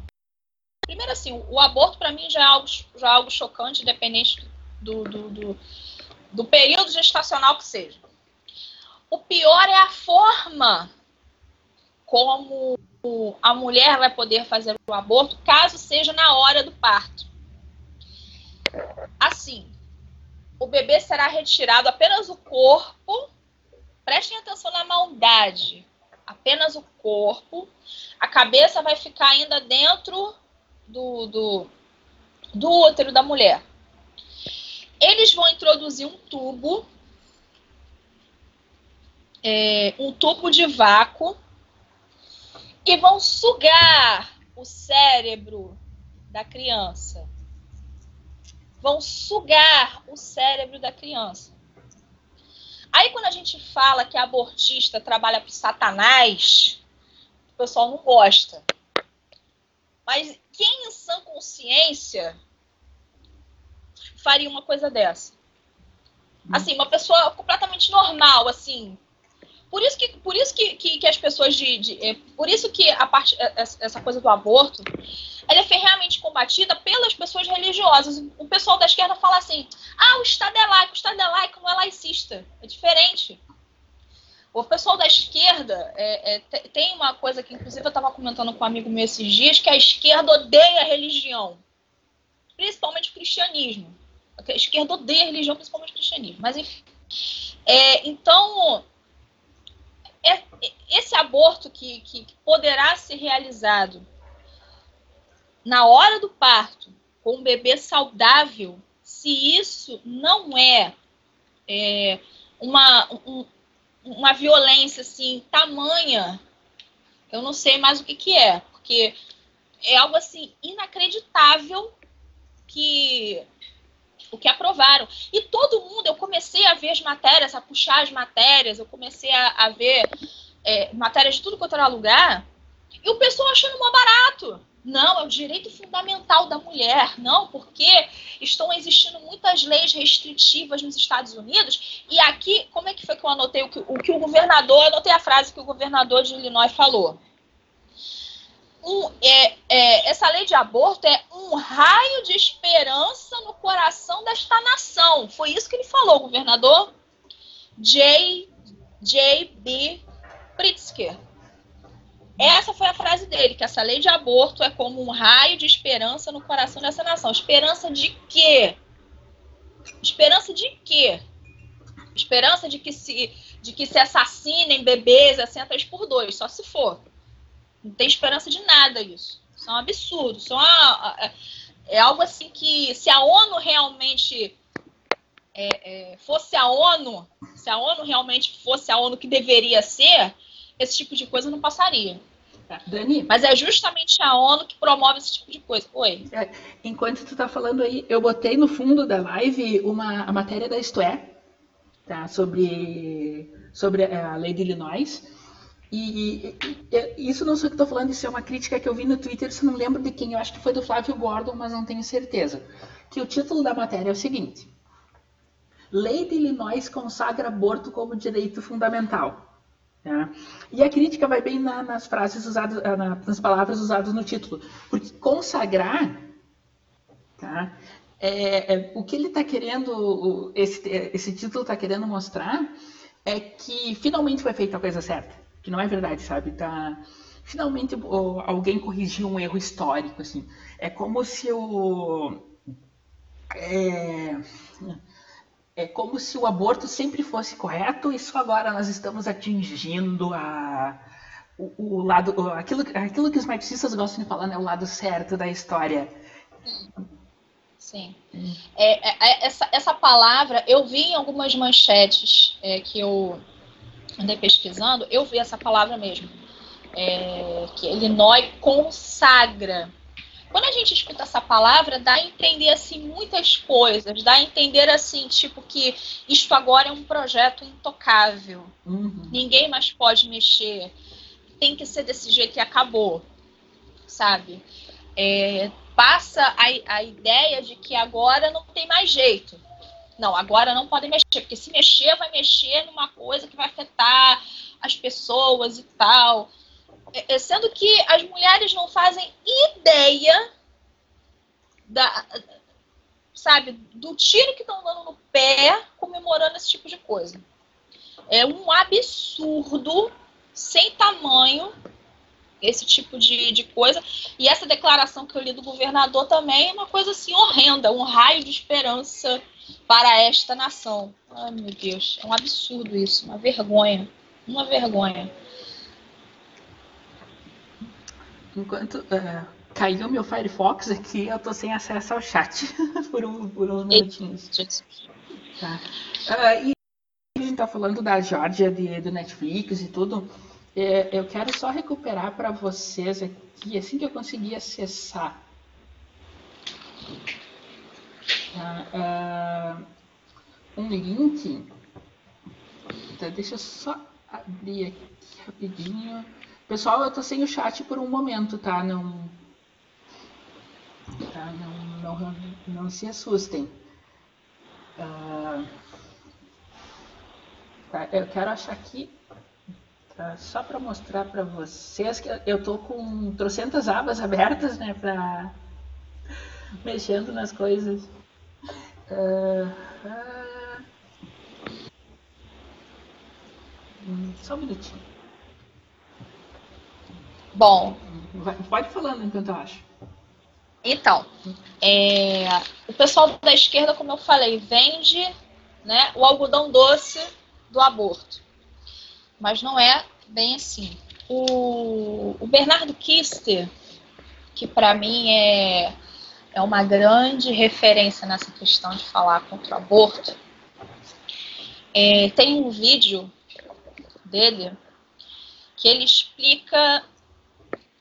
primeiro assim, o aborto para mim já é algo, já é algo chocante, independente do, do, do, do período gestacional que seja. O pior é a forma como a mulher vai poder fazer o aborto caso seja na hora do parto. Assim, o bebê será retirado apenas o corpo. Prestem atenção na maldade. Apenas o corpo. A cabeça vai ficar ainda dentro do, do, do útero da mulher. Eles vão introduzir um tubo, é, um tubo de vácuo e vão sugar o cérebro da criança. Vão sugar o cérebro da criança. Aí, quando a gente fala que abortista trabalha para Satanás, o pessoal não gosta. Mas quem em sã consciência faria uma coisa dessa? Assim, uma pessoa completamente normal, assim, Por isso que, por isso que, que, que as pessoas de, de é, por isso que a parte, é, essa coisa do aborto, ela é ferreamente combatida pelas pessoas religiosas. O pessoal da esquerda fala assim: ah, o Estado é laico, o Estado é laico, não é laicista. É diferente. O pessoal da esquerda é, é, tem uma coisa que, inclusive, eu estava comentando com um amigo meu esses dias, que a esquerda odeia a religião, principalmente o cristianismo. A esquerda odeia a religião, principalmente o cristianismo. Mas, enfim. É, então, esse aborto que, que poderá ser realizado na hora do parto, com um bebê saudável, se isso não é, é uma, um, uma violência assim, tamanha, eu não sei mais o que, que é, porque é algo assim inacreditável que o que aprovaram. E todo mundo, eu comecei a ver as matérias, a puxar as matérias, eu comecei a, a ver é, matérias de tudo quanto era lugar, e o pessoal achando mó barato. Não, é o direito fundamental da mulher. Não, porque estão existindo muitas leis restritivas nos Estados Unidos. E aqui, como é que foi que eu anotei o que o, que o governador, anotei a frase que o governador de Illinois falou. Um, é, é, essa lei de aborto é um raio de esperança no coração desta nação. Foi isso que ele falou, governador J. J.B. Pritzker. Essa foi a frase dele, que essa lei de aborto é como um raio de esperança no coração dessa nação. Esperança de quê? Esperança de quê? Esperança de que se, de que se assassinem bebês assim a três por dois, só se for. Não tem esperança de nada isso. Isso é um absurdo. Isso é, uma, é, é algo assim que se a ONU realmente é, é, fosse a ONU, se a ONU realmente fosse a ONU que deveria ser, esse tipo de coisa não passaria. Tá. Dani. Mas é justamente a ONU que promove esse tipo de coisa. Oi. É, enquanto tu tá falando aí, eu botei no fundo da live uma a matéria da Isto é, tá? Sobre, sobre a lei de Illinois. E, e, e isso não sou eu que estou falando, isso é uma crítica que eu vi no Twitter, se não lembro de quem, eu acho que foi do Flávio Gordon, mas não tenho certeza. Que o título da matéria é o seguinte: Lei de Illinois consagra aborto como direito fundamental. Tá? E a crítica vai bem na, nas frases usadas, ah, nas palavras usadas no título, porque consagrar, tá? É, é, o que ele está querendo, esse, esse título está querendo mostrar é que finalmente foi feita a coisa certa, que não é verdade, sabe? Tá, finalmente alguém corrigiu um erro histórico, assim. É como se o é, é como se o aborto sempre fosse correto e só agora nós estamos atingindo a, o, o lado, aquilo, aquilo que os marxistas gostam de falar, né, o lado certo da história. Sim. É, é, é, essa, essa palavra, eu vi em algumas manchetes é, que eu andei pesquisando, eu vi essa palavra mesmo. É, que Illinois consagra quando a gente escuta essa palavra, dá a entender assim muitas coisas, dá a entender assim, tipo que isto agora é um projeto intocável. Uhum. Ninguém mais pode mexer. Tem que ser desse jeito e acabou. Sabe? É, passa a, a ideia de que agora não tem mais jeito. Não, agora não podem mexer, porque se mexer, vai mexer numa coisa que vai afetar as pessoas e tal. É, é, sendo que as mulheres não fazem ideia da, sabe, do tiro que estão dando no pé comemorando esse tipo de coisa. É um absurdo sem tamanho esse tipo de, de coisa. E essa declaração que eu li do governador também é uma coisa assim horrenda, um raio de esperança para esta nação. Ai, meu Deus, é um absurdo isso, uma vergonha, uma vergonha. Enquanto uh, caiu meu Firefox aqui, eu tô sem acesso ao chat por, um, por uns minutinhos. Tá. Uh, e a gente tá falando da Georgia de, do Netflix e tudo. É, eu quero só recuperar para vocês aqui, assim que eu conseguir acessar. Uh, um link. Tá, deixa eu só abrir aqui rapidinho. Pessoal, eu tô sem o chat por um momento, tá? Não. Tá? Não, não, não se assustem. Uh, tá? Eu quero achar aqui Tá, só para mostrar para vocês que eu tô com trocentas abas abertas, né, para mexendo nas coisas. Uh, uh... Só um minutinho. Bom. Vai, pode falando enquanto eu acho. Então, é, o pessoal da esquerda, como eu falei, vende né, o algodão doce do aborto. Mas não é bem assim. O, o Bernardo Kister, que para mim é, é uma grande referência nessa questão de falar contra o aborto, é, tem um vídeo dele que ele explica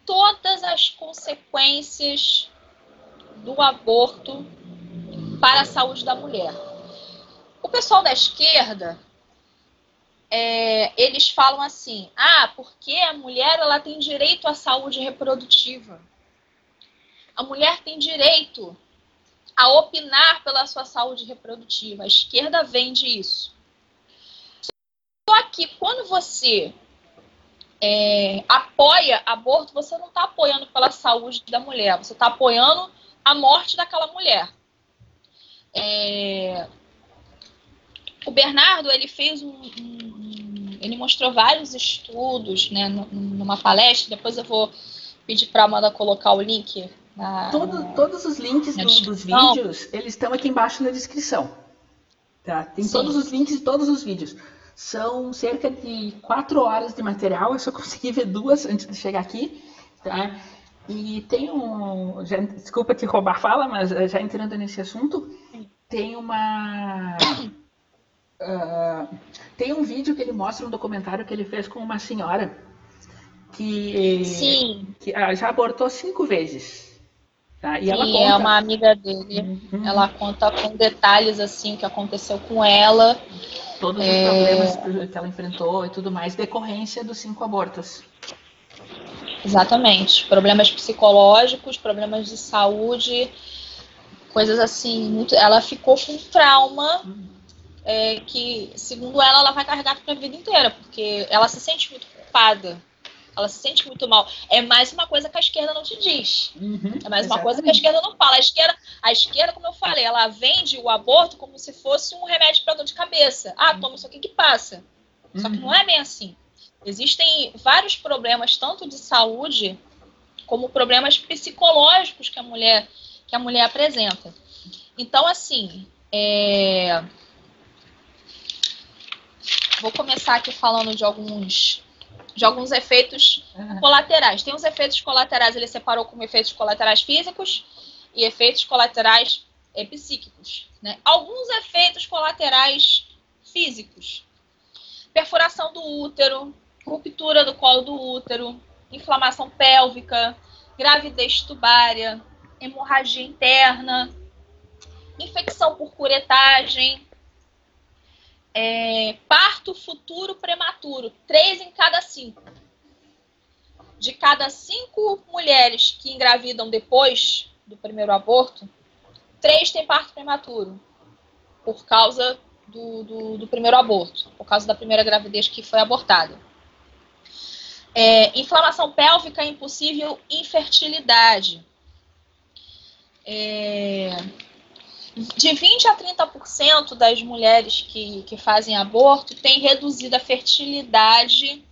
todas as consequências do aborto para a saúde da mulher. O pessoal da esquerda, é, eles falam assim: ah, porque a mulher ela tem direito à saúde reprodutiva. A mulher tem direito a opinar pela sua saúde reprodutiva. A esquerda vende isso. Só que quando você é, apoia aborto, você não está apoiando pela saúde da mulher, você está apoiando a morte daquela mulher. É, o Bernardo ele fez um, um, ele mostrou vários estudos, né, numa palestra. Depois eu vou pedir para a Amanda colocar o link. Na, Todo, todos os links do, dos vídeos eles estão aqui embaixo na descrição. Tá? Tem Sim. todos os links de todos os vídeos. São cerca de quatro horas de material. Eu só consegui ver duas antes de chegar aqui. Tá? E tem um. Já, desculpa te roubar a fala, mas eh, já entrando nesse assunto, tem uma. Uh, tem um vídeo que ele mostra um documentário que ele fez com uma senhora que, Sim. que uh, já abortou cinco vezes. Tá? E Sim, ela conta... é uma amiga dele. Uhum. Ela conta com detalhes assim o que aconteceu com ela. Todos é... os problemas que ela enfrentou e tudo mais, decorrência dos cinco abortos. Exatamente. Problemas psicológicos, problemas de saúde, coisas assim. Muito... Ela ficou com trauma é, que, segundo ela, ela vai carregar para a vida inteira, porque ela se sente muito culpada. Ela se sente muito mal. É mais uma coisa que a esquerda não te diz. Uhum, é mais uma coisa que a esquerda não fala. A esquerda, a esquerda, como eu falei, ela vende o aborto como se fosse um remédio para dor de cabeça. Ah, toma isso aqui que passa. Só que não é bem assim. Existem vários problemas, tanto de saúde como problemas psicológicos que a mulher, que a mulher apresenta. Então, assim, é... vou começar aqui falando de alguns de alguns efeitos colaterais. Tem os efeitos colaterais, ele separou como efeitos colaterais físicos e efeitos colaterais é, psíquicos. Né? Alguns efeitos colaterais físicos: perfuração do útero, ruptura do colo do útero, inflamação pélvica, gravidez tubária, hemorragia interna, infecção por curetagem, é, parto futuro prematuro, três em cada cinco. De cada cinco mulheres que engravidam depois do primeiro aborto, três têm parto prematuro, por causa do, do, do primeiro aborto, por causa da primeira gravidez que foi abortada. É, inflamação pélvica, impossível infertilidade. É, de 20 a 30% das mulheres que, que fazem aborto têm reduzido a fertilidade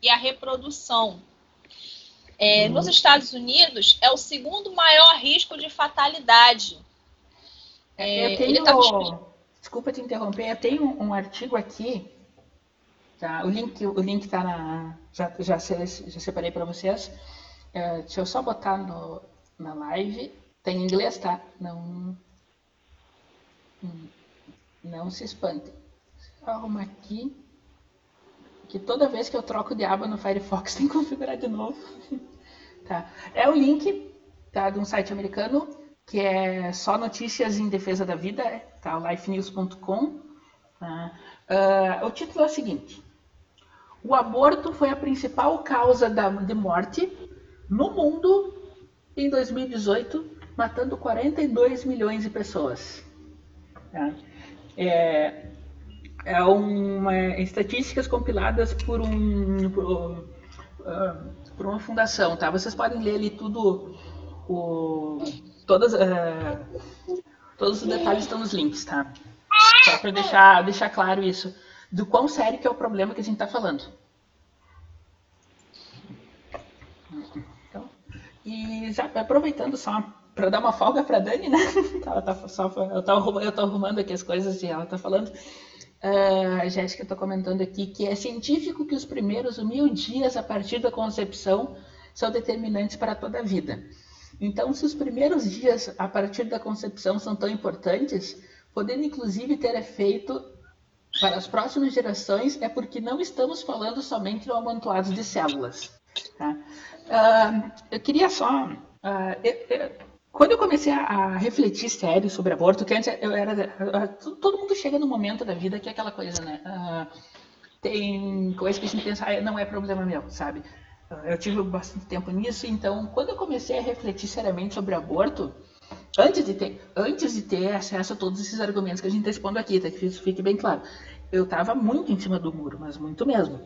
e a reprodução. É, uhum. Nos Estados Unidos, é o segundo maior risco de fatalidade. É, eu tenho... Tá... Desculpa te interromper, eu tenho um artigo aqui Tá? O link o link tá na já já, já separei para vocês. É, deixa eu só botar no, na live. Tem em inglês, tá? Não não se espantem. Arruma aqui que toda vez que eu troco de aba no Firefox tem que configurar de novo. tá? É o link tá, de um site americano que é só notícias em defesa da vida, tá? lifenews.com. Tá? Uh, o título é o seguinte: o aborto foi a principal causa da, de morte no mundo em 2018, matando 42 milhões de pessoas. Tá? É, é uma estatísticas compiladas por um por, uh, por, uma fundação, tá? Vocês podem ler ali tudo o todas uh, todos os detalhes estão nos links, tá? Só para deixar deixar claro isso do quão sério que é o problema que a gente está falando. Então, e já aproveitando só para dar uma folga para Dani, né? Ela tá só, eu, tô, eu tô arrumando aqui as coisas e ela tá falando. Uh, a Jéssica está comentando aqui que é científico que os primeiros mil dias a partir da concepção são determinantes para toda a vida. Então, se os primeiros dias a partir da concepção são tão importantes, podendo inclusive ter efeito para as próximas gerações, é porque não estamos falando somente um amontoado de células. Tá? Uh, eu queria só. Uh, eu, eu, quando eu comecei a, refletir sério sobre aborto, que antes eu era. Uh, todo mundo chega num momento da vida que é aquela coisa, né? tem coisa que a gente pensa, ah, não é problema meu, sabe? eu tive bastante tempo nisso, então quando eu comecei a refletir seriamente sobre aborto, antes de ter, antes de ter acesso a todos esses argumentos que a gente está expondo aqui, tá? que isso fique bem claro, eu estava muito em cima do muro, mas muito mesmo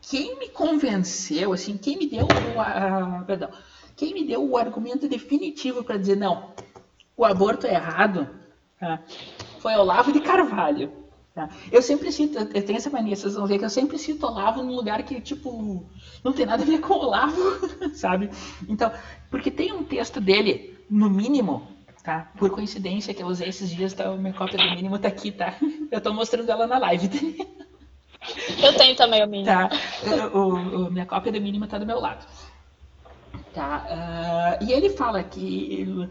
quem me convenceu, assim, quem me deu a, perdão, quem me deu o argumento definitivo para dizer não, o aborto é errado, tá? foi Olavo de Carvalho. Tá? Eu sempre cito, eu tenho essa mania, vocês vão ver que eu sempre cito Olavo num lugar que, tipo, não tem nada a ver com Olavo, sabe? Então, porque tem um texto dele, no mínimo, tá? Por coincidência que eu usei esses dias, tá? Minha cópia do mínimo tá aqui, tá? Eu tô mostrando ela na live, tá? Eu tenho também o mínimo. Tá. O, o, minha cópia do mínimo está do meu lado. Tá. Uh, e ele fala que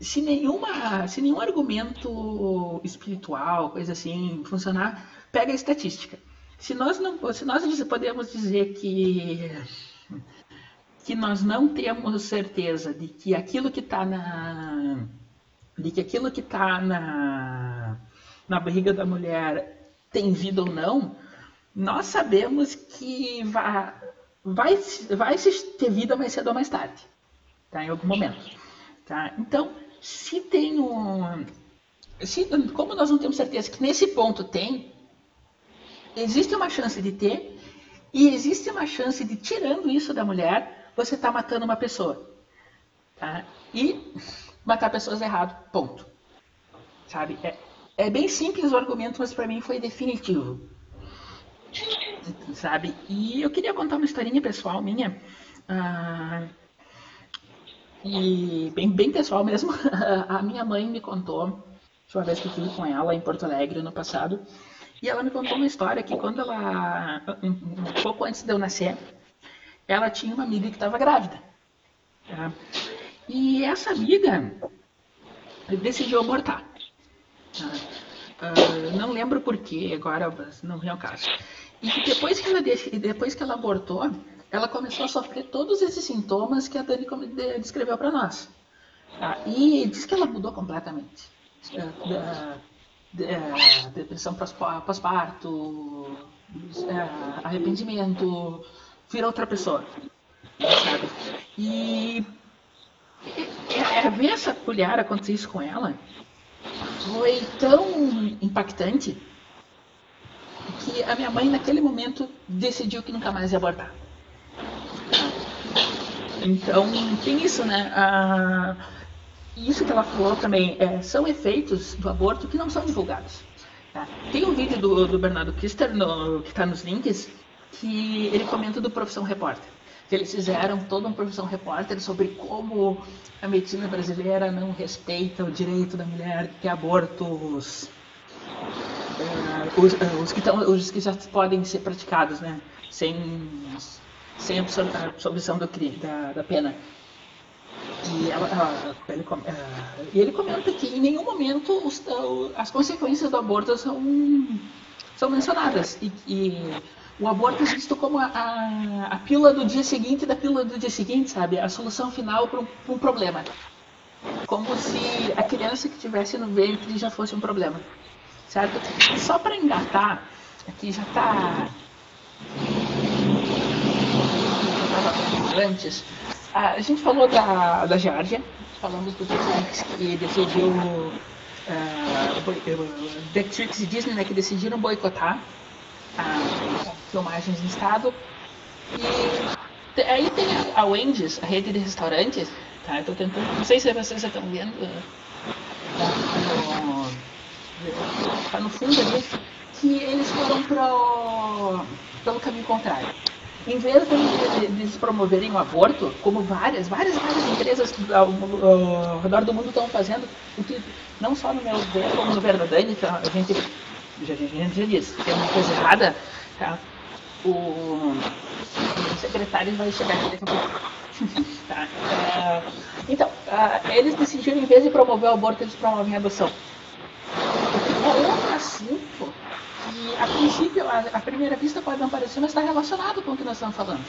se nenhuma, se nenhum argumento espiritual, coisa assim, funcionar, pega a estatística. Se nós não, se nós podemos dizer que que nós não temos certeza de que aquilo que está na de que aquilo que está na na barriga da mulher tem vida ou não, nós sabemos que vai, vai, vai ter vida mais cedo ou mais tarde, tá? em algum momento. Tá? Então, se tem um. Se, como nós não temos certeza que nesse ponto tem, existe uma chance de ter, e existe uma chance de, tirando isso da mulher, você está matando uma pessoa. Tá? E matar pessoas errado, ponto. Sabe? É, é bem simples o argumento, mas para mim foi definitivo sabe? E eu queria contar uma historinha pessoal minha. Uh, e bem, bem pessoal mesmo. A minha mãe me contou, uma vez que eu estive com ela em Porto Alegre no passado, e ela me contou uma história que quando ela, um pouco antes de eu nascer, ela tinha uma amiga que estava grávida. Tá? E essa amiga decidiu abortar. Tá? Uh, não lembro porquê, agora não vem ao caso. E depois que ela, depois que ela abortou, ela começou a sofrer todos esses sintomas que a Dani descreveu para nós. Tá? E diz que ela mudou completamente. É, depressão pós-parto, é, arrependimento, virou outra pessoa. Sabe? E é, ver essa colher acontecer isso com ela foi tão impactante que a minha mãe, naquele momento, decidiu que nunca mais ia abortar. Então, tem isso, né? Ah, isso que ela falou também é, são efeitos do aborto que não são divulgados. Tá? Tem um vídeo do, do Bernardo Kister no, que está nos links que ele comenta do Profissão Repórter. Que eles fizeram toda uma Profissão Repórter sobre como a medicina brasileira não respeita o direito da mulher ter abortos uh, os, uh, os, que tão, os que já podem ser praticados, né? Sem, sem absolvição do crime, da, da pena. E ela, uh, ele, ele, comenta que em nenhum momento os, as consequências do aborto são, são mencionadas. E, e o aborto é visto como a, a, a, pílula do dia seguinte da pílula do dia seguinte, sabe? A solução final para um, um problema. Como se a criança que tivesse no ventre já fosse um problema certo? Só para engatar, aqui já está antes. A gente falou da, da Georgia, falamos do Felix que decidiu uh, e Disney né, que decidiram boicotar as filmagens no estado. E aí tem a, a Wendy's, a rede de restaurantes, tá? Eu tô tentando, não sei se vocês estão vendo, tá no, tá no fundo ali, que eles foram pro, pelo caminho contrário em vez de, de, se promoverem o aborto, como várias, várias, várias empresas ao, ao redor do mundo estão fazendo, que não só no meu ver, como no Verdadane, que a gente já, já, já disse, tem uma coisa errada, tá? o, o secretário vai chegar aqui daqui a pouco. tá? Uh, então, uh, eles decidiram, em vez de promover o aborto, eles promovem a adoção. É outro assunto que, a princípio, a, primeira vista pode não parecer, mas está relacionado com o que nós estamos falando.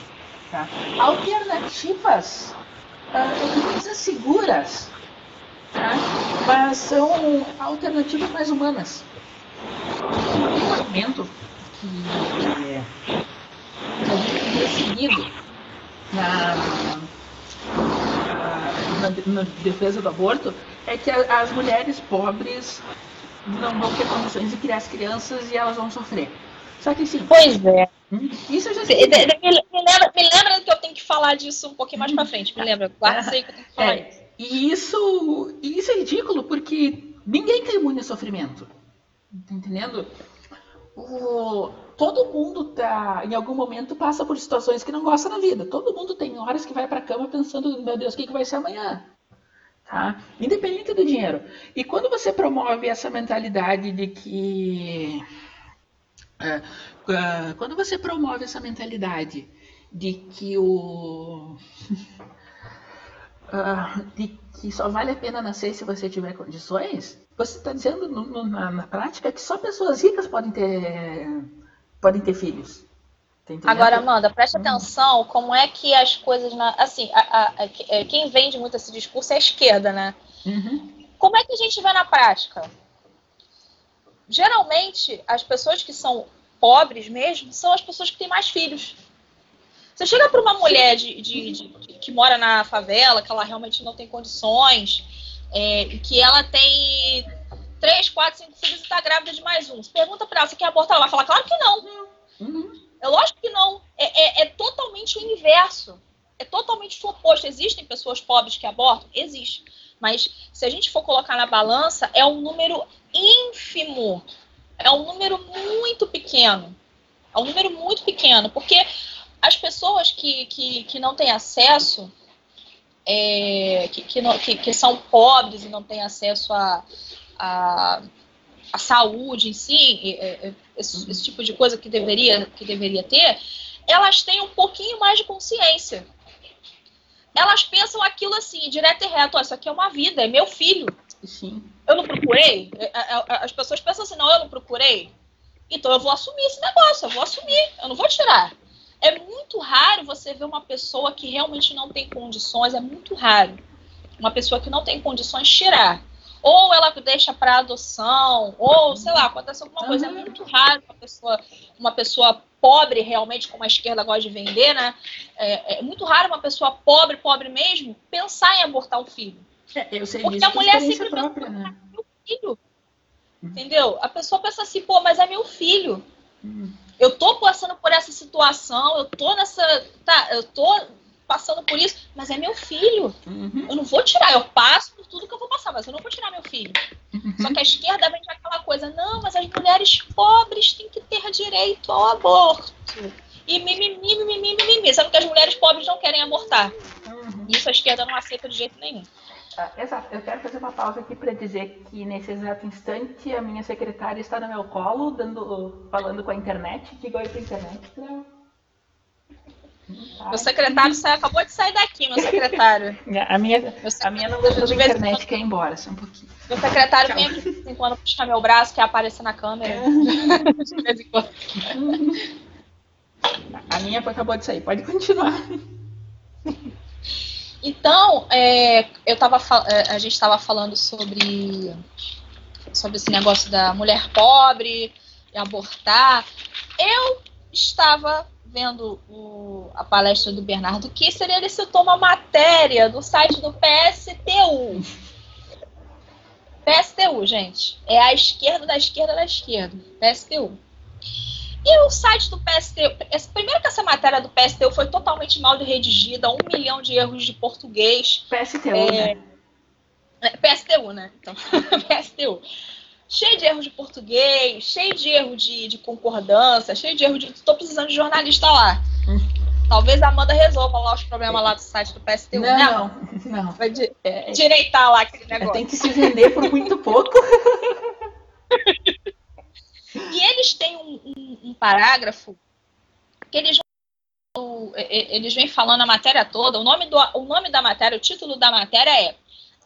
Tá? Alternativas, uh, coisas seguras, tá? mas são alternativas mais humanas. Um argumento que, que a gente tem seguido na, na, defesa do aborto é que as mulheres pobres não vão ter condições de criar as crianças e elas vão sofrer. Só que sim. Pois é. Isso eu já sei. Me, me, lembra, me lembra que eu tenho que falar disso um pouquinho mais pra frente. Me lembra. Guarda isso aí que eu tenho que falar é, E isso, isso é ridículo porque ninguém tem imune a sofrimento. Tá entendendo? O, todo mundo tá, em algum momento passa por situações que não gosta na vida. Todo mundo tem horas que vai para a cama pensando, meu Deus, o que, que vai ser amanhã? Tá? Independente do dinheiro. E quando você promove essa mentalidade de que. Uh, uh, quando você promove essa mentalidade de que o. uh, de que só vale a pena nascer se você tiver condições, você está dizendo no, no, na, na, prática que só pessoas ricas podem ter, podem ter filhos. Tá Agora, Amanda, preste atenção como é que as coisas. Na, assim, a, a, a, é, quem vende muito esse discurso é a esquerda, né? Uhum. Como é que a gente vê na prática? Geralmente, as pessoas que são pobres mesmo são as pessoas que têm mais filhos. Você chega para uma mulher de, de, de, que mora na favela, que ela realmente não tem condições, é, que ela tem três, quatro, cinco filhos e está grávida de mais um. Você pergunta para ela, você quer abortar? Ela vai falar, claro que não. Uhum. É lógico que não. É, é, é, totalmente o inverso. É totalmente o oposto. Existem pessoas pobres que abortam? Existe. Mas se a gente for colocar na balança, é um número ínfimo. É um número muito pequeno. É um número muito pequeno. Porque as pessoas que, que, que não têm acesso, é, que, que, não, que, que, são pobres e não têm acesso a, a, a saúde em si, esse, esse, tipo de coisa que deveria, que deveria ter, elas têm um pouquinho mais de consciência. Elas pensam aquilo assim, direto e reto, oh, isso aqui é uma vida, é meu filho. Sim. Eu não procurei? É, é, é, as pessoas pensam assim, não, eu não procurei. Então eu vou assumir esse negócio, eu vou assumir, eu não vou tirar. É muito raro você ver uma pessoa que realmente não tem condições, é muito raro. Uma pessoa que não tem condições tirar. Ou ela deixa para adoção, ou sei lá, acontece alguma coisa. É muito raro uma pessoa, uma pessoa pobre, realmente, como a esquerda gosta de vender, né? É, é muito raro uma pessoa pobre, pobre mesmo, pensar em abortar um filho. É, eu sei Porque a mulher sempre própria, pensa, né? é meu filho. Entendeu? A pessoa pensa assim, pô, mas é meu filho. Hum. Eu tô passando por essa situação, eu tô nessa. Tá, eu tô passando por isso, mas é meu filho. Uhum. Eu não vou tirar, eu passo por tudo que eu vou passar, mas eu não vou tirar meu filho. Uhum. Só que a esquerda vem aquela coisa, não, mas as mulheres pobres têm que ter direito ao aborto. E mimimi, mimimi, mimimi. Sabe que as mulheres pobres não querem abortar. Uhum. Isso a esquerda não aceita de jeito nenhum. Ah, exato. Eu quero fazer uma pausa aqui para dizer que nesse exato instante a minha secretária está no meu colo, dando, falando com a internet. Diga oi para a internet. Pra... Meu secretário sai, acabou de sair daqui, meu secretário. A minha, a minha não gostou da internet, quer ir embora, só um pouquinho. Meu secretário vem aqui de vez em quando puxar meu braço, quer aparecer na câmera. de vez em quando. A minha acabou de sair, pode continuar. Então, é, eu tava, é, a gente estava falando sobre, sobre esse negócio da mulher pobre e abortar. Eu estava vendo o, a palestra do Bernardo Kisser, ele citou uma matéria do site do PSTU. PSTU, gente. É a esquerda da esquerda da esquerda. PSTU. E o site do PSTU. Primeiro que essa matéria do PSTU foi totalmente mal redigida, um milhão de erros de português. PSTU, é, né? É, PSTU, né? Então, PSTU. Cheio de erros de português, cheio de erro de, de concordância, cheio de erro de. Estou precisando de jornalista lá. Talvez a Amanda resolva lá os problemas lá do site do PSTU. Não, né? não, não. Vai é, é, direitar lá aquele negócio. Tem que se vender por muito pouco. e eles têm um, um, um parágrafo que eles eles vêm falando a matéria toda. O nome, do, o nome da matéria, o título da matéria é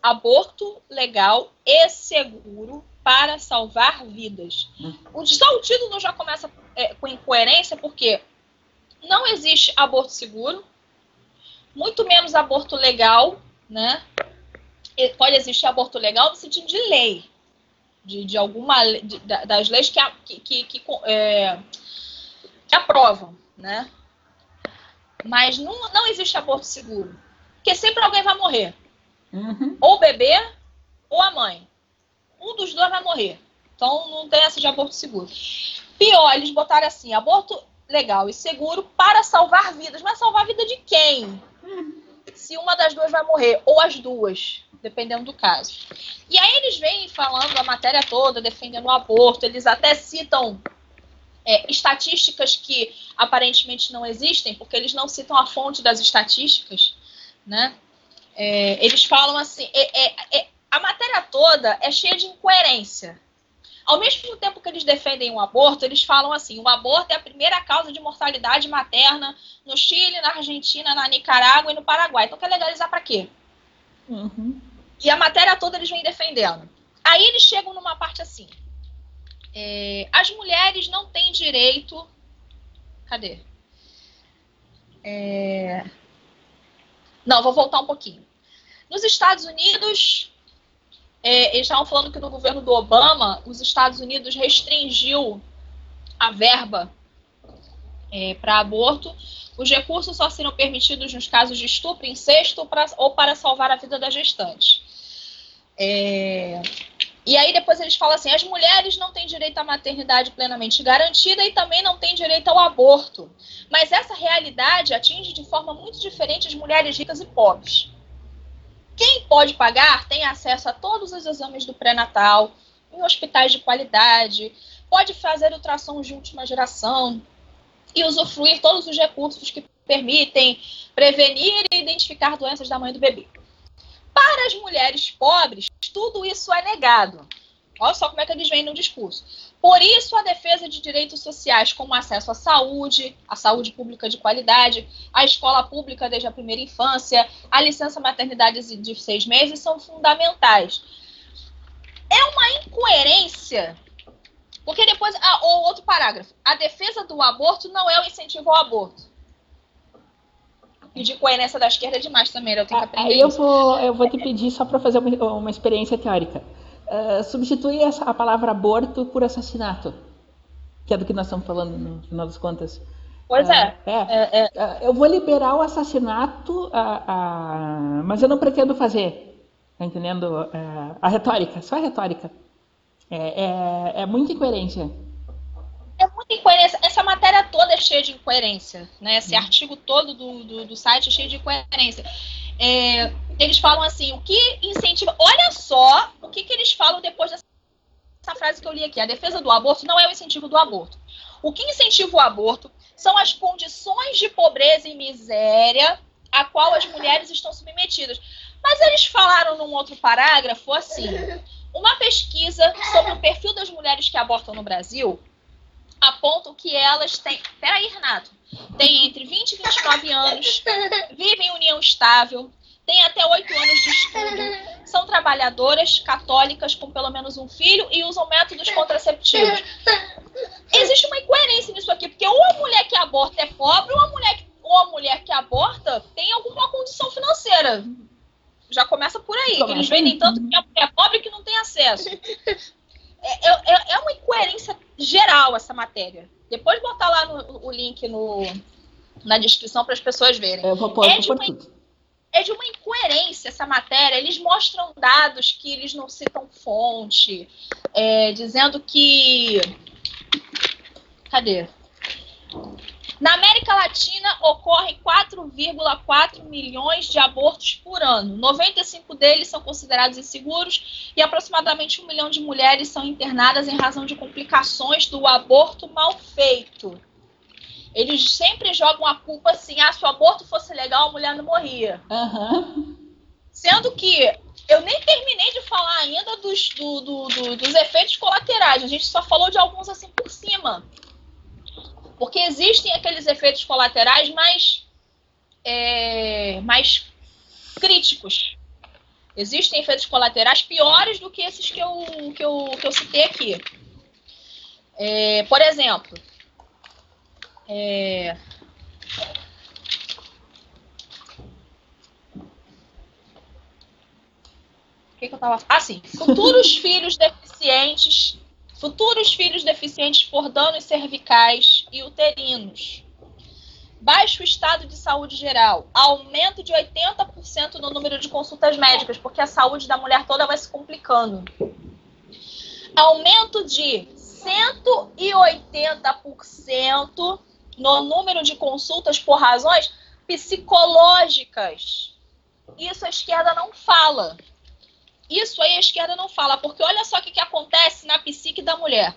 Aborto Legal e Seguro para Salvar Vidas. Hum. O, só o título já começa é, com incoerência, porque não existe aborto seguro, muito menos aborto legal, né? Pode existir aborto legal no sentido de lei, de, de alguma de, das leis que, que, que, que, é, que aprovam, né? Mas não, não existe aborto seguro, porque sempre alguém vai morrer, uhum. ou o bebê ou a mãe, um dos dois vai morrer. Então não tem essa de aborto seguro. Pior, eles botaram assim: aborto legal e seguro para salvar vidas. Mas salvar a vida de quem? Se uma das duas vai morrer, ou as duas, dependendo do caso. E aí eles vêm falando a matéria toda, defendendo o aborto, eles até citam é, estatísticas que aparentemente não existem, porque eles não citam a fonte das estatísticas, né? É, eles falam assim, é, é, é a matéria toda é cheia de incoerência. Ao mesmo tempo que eles defendem o aborto, eles falam assim: o aborto é a primeira causa de mortalidade materna no Chile, na Argentina, na Nicarágua e no Paraguai. Então, quer legalizar para quê? Uhum. E a matéria toda eles vêm defendendo. Aí eles chegam numa parte assim: é, as mulheres não têm direito. Cadê? É... Não, vou voltar um pouquinho. Nos Estados Unidos, é, eles estavam falando que no governo do Obama, os Estados Unidos restringiu a verba é, para aborto. Os recursos só serão permitidos nos casos de estupro, incesto pra, ou para salvar a vida da gestante. É, e aí depois eles falam assim: as mulheres não têm direito à maternidade plenamente garantida e também não têm direito ao aborto. Mas essa realidade atinge de forma muito diferente as mulheres ricas e pobres. Quem pode pagar tem acesso a todos os exames do pré-natal, em hospitais de qualidade, pode fazer ultrassons de última geração e usufruir todos os recursos que permitem prevenir e identificar doenças da mãe do bebê. Para as mulheres pobres, tudo isso é negado. Olha só como é que eles vêm no discurso. Por isso, a defesa de direitos sociais, como acesso à saúde, à saúde pública de qualidade, à escola pública desde a primeira infância, a licença maternidade de seis meses, são fundamentais. É uma incoerência, porque depois. Ah, ou outro parágrafo. A defesa do aborto não é o incentivo ao aborto. E de coerência da esquerda é demais também, eu tenho que aprender. Aí eu vou, eu vou te pedir só para fazer uma, uma experiência teórica. Uh, substituir a palavra aborto por assassinato, que é do que nós estamos falando no final das contas. Pois é. é. é, é. Uh, eu vou liberar o assassinato, mas eu não pretendo fazer. Tá entendendo? a retórica, só a retórica. É, é, é muita incoerência. É muita incoerência. Essa matéria toda é cheia de incoerência. Né? Esse hum. artigo todo do, do, do site é cheio de incoerência. Eles falam assim, o que incentiva. Olha só o que, que eles falam depois dessa frase que eu li aqui. A defesa do aborto não é o incentivo do aborto. O que incentiva o aborto são as condições de pobreza e miséria a qual as mulheres estão submetidas. Mas eles falaram num outro parágrafo assim: uma pesquisa sobre o perfil das mulheres que abortam no Brasil aponta que elas têm. Peraí, Renato tem entre 20 e 29 anos, vivem em união estável, têm até 8 anos de estudo, são trabalhadoras católicas com pelo menos um filho e usam métodos contraceptivos. Existe uma incoerência nisso aqui, porque ou a mulher que aborta é pobre, ou a mulher que, ou a mulher que aborta tem alguma condição financeira. Já começa por aí. Eles vendem tanto que a mulher é pobre que não tem acesso. É, é, é uma incoerência geral essa matéria. Depois botar lá no, o link no, na descrição para as pessoas verem. Eu vou pôr, é, tudo. É de uma incoerência essa matéria. Eles mostram dados que eles não citam fonte, é, dizendo que. Cadê? Na América Latina ocorrem 4,4 milhões de abortos por ano. 95 deles são considerados inseguros e aproximadamente um milhão de mulheres são internadas em razão de complicações do aborto mal feito. Eles sempre jogam a culpa assim: ah, se o aborto fosse legal, a mulher não morria. Uhum. Sendo que eu nem terminei de falar ainda dos, do, do, do, dos efeitos colaterais. A gente só falou de alguns assim por cima. Porque existem aqueles efeitos colaterais mais, é, mais críticos. Existem efeitos colaterais piores do que esses que eu, que eu, que eu citei aqui. É, por exemplo, é, o que, que eu tava. Ah, sim. Futuros filhos deficientes futuros filhos deficientes por danos cervicais e uterinos, baixo estado de saúde geral, aumento de 80% no número de consultas médicas, porque a saúde da mulher toda vai se complicando. Aumento de 180% no número de consultas por razões psicológicas. Isso a esquerda não fala. Isso aí a esquerda não fala, porque olha só o que, que acontece na psique da mulher.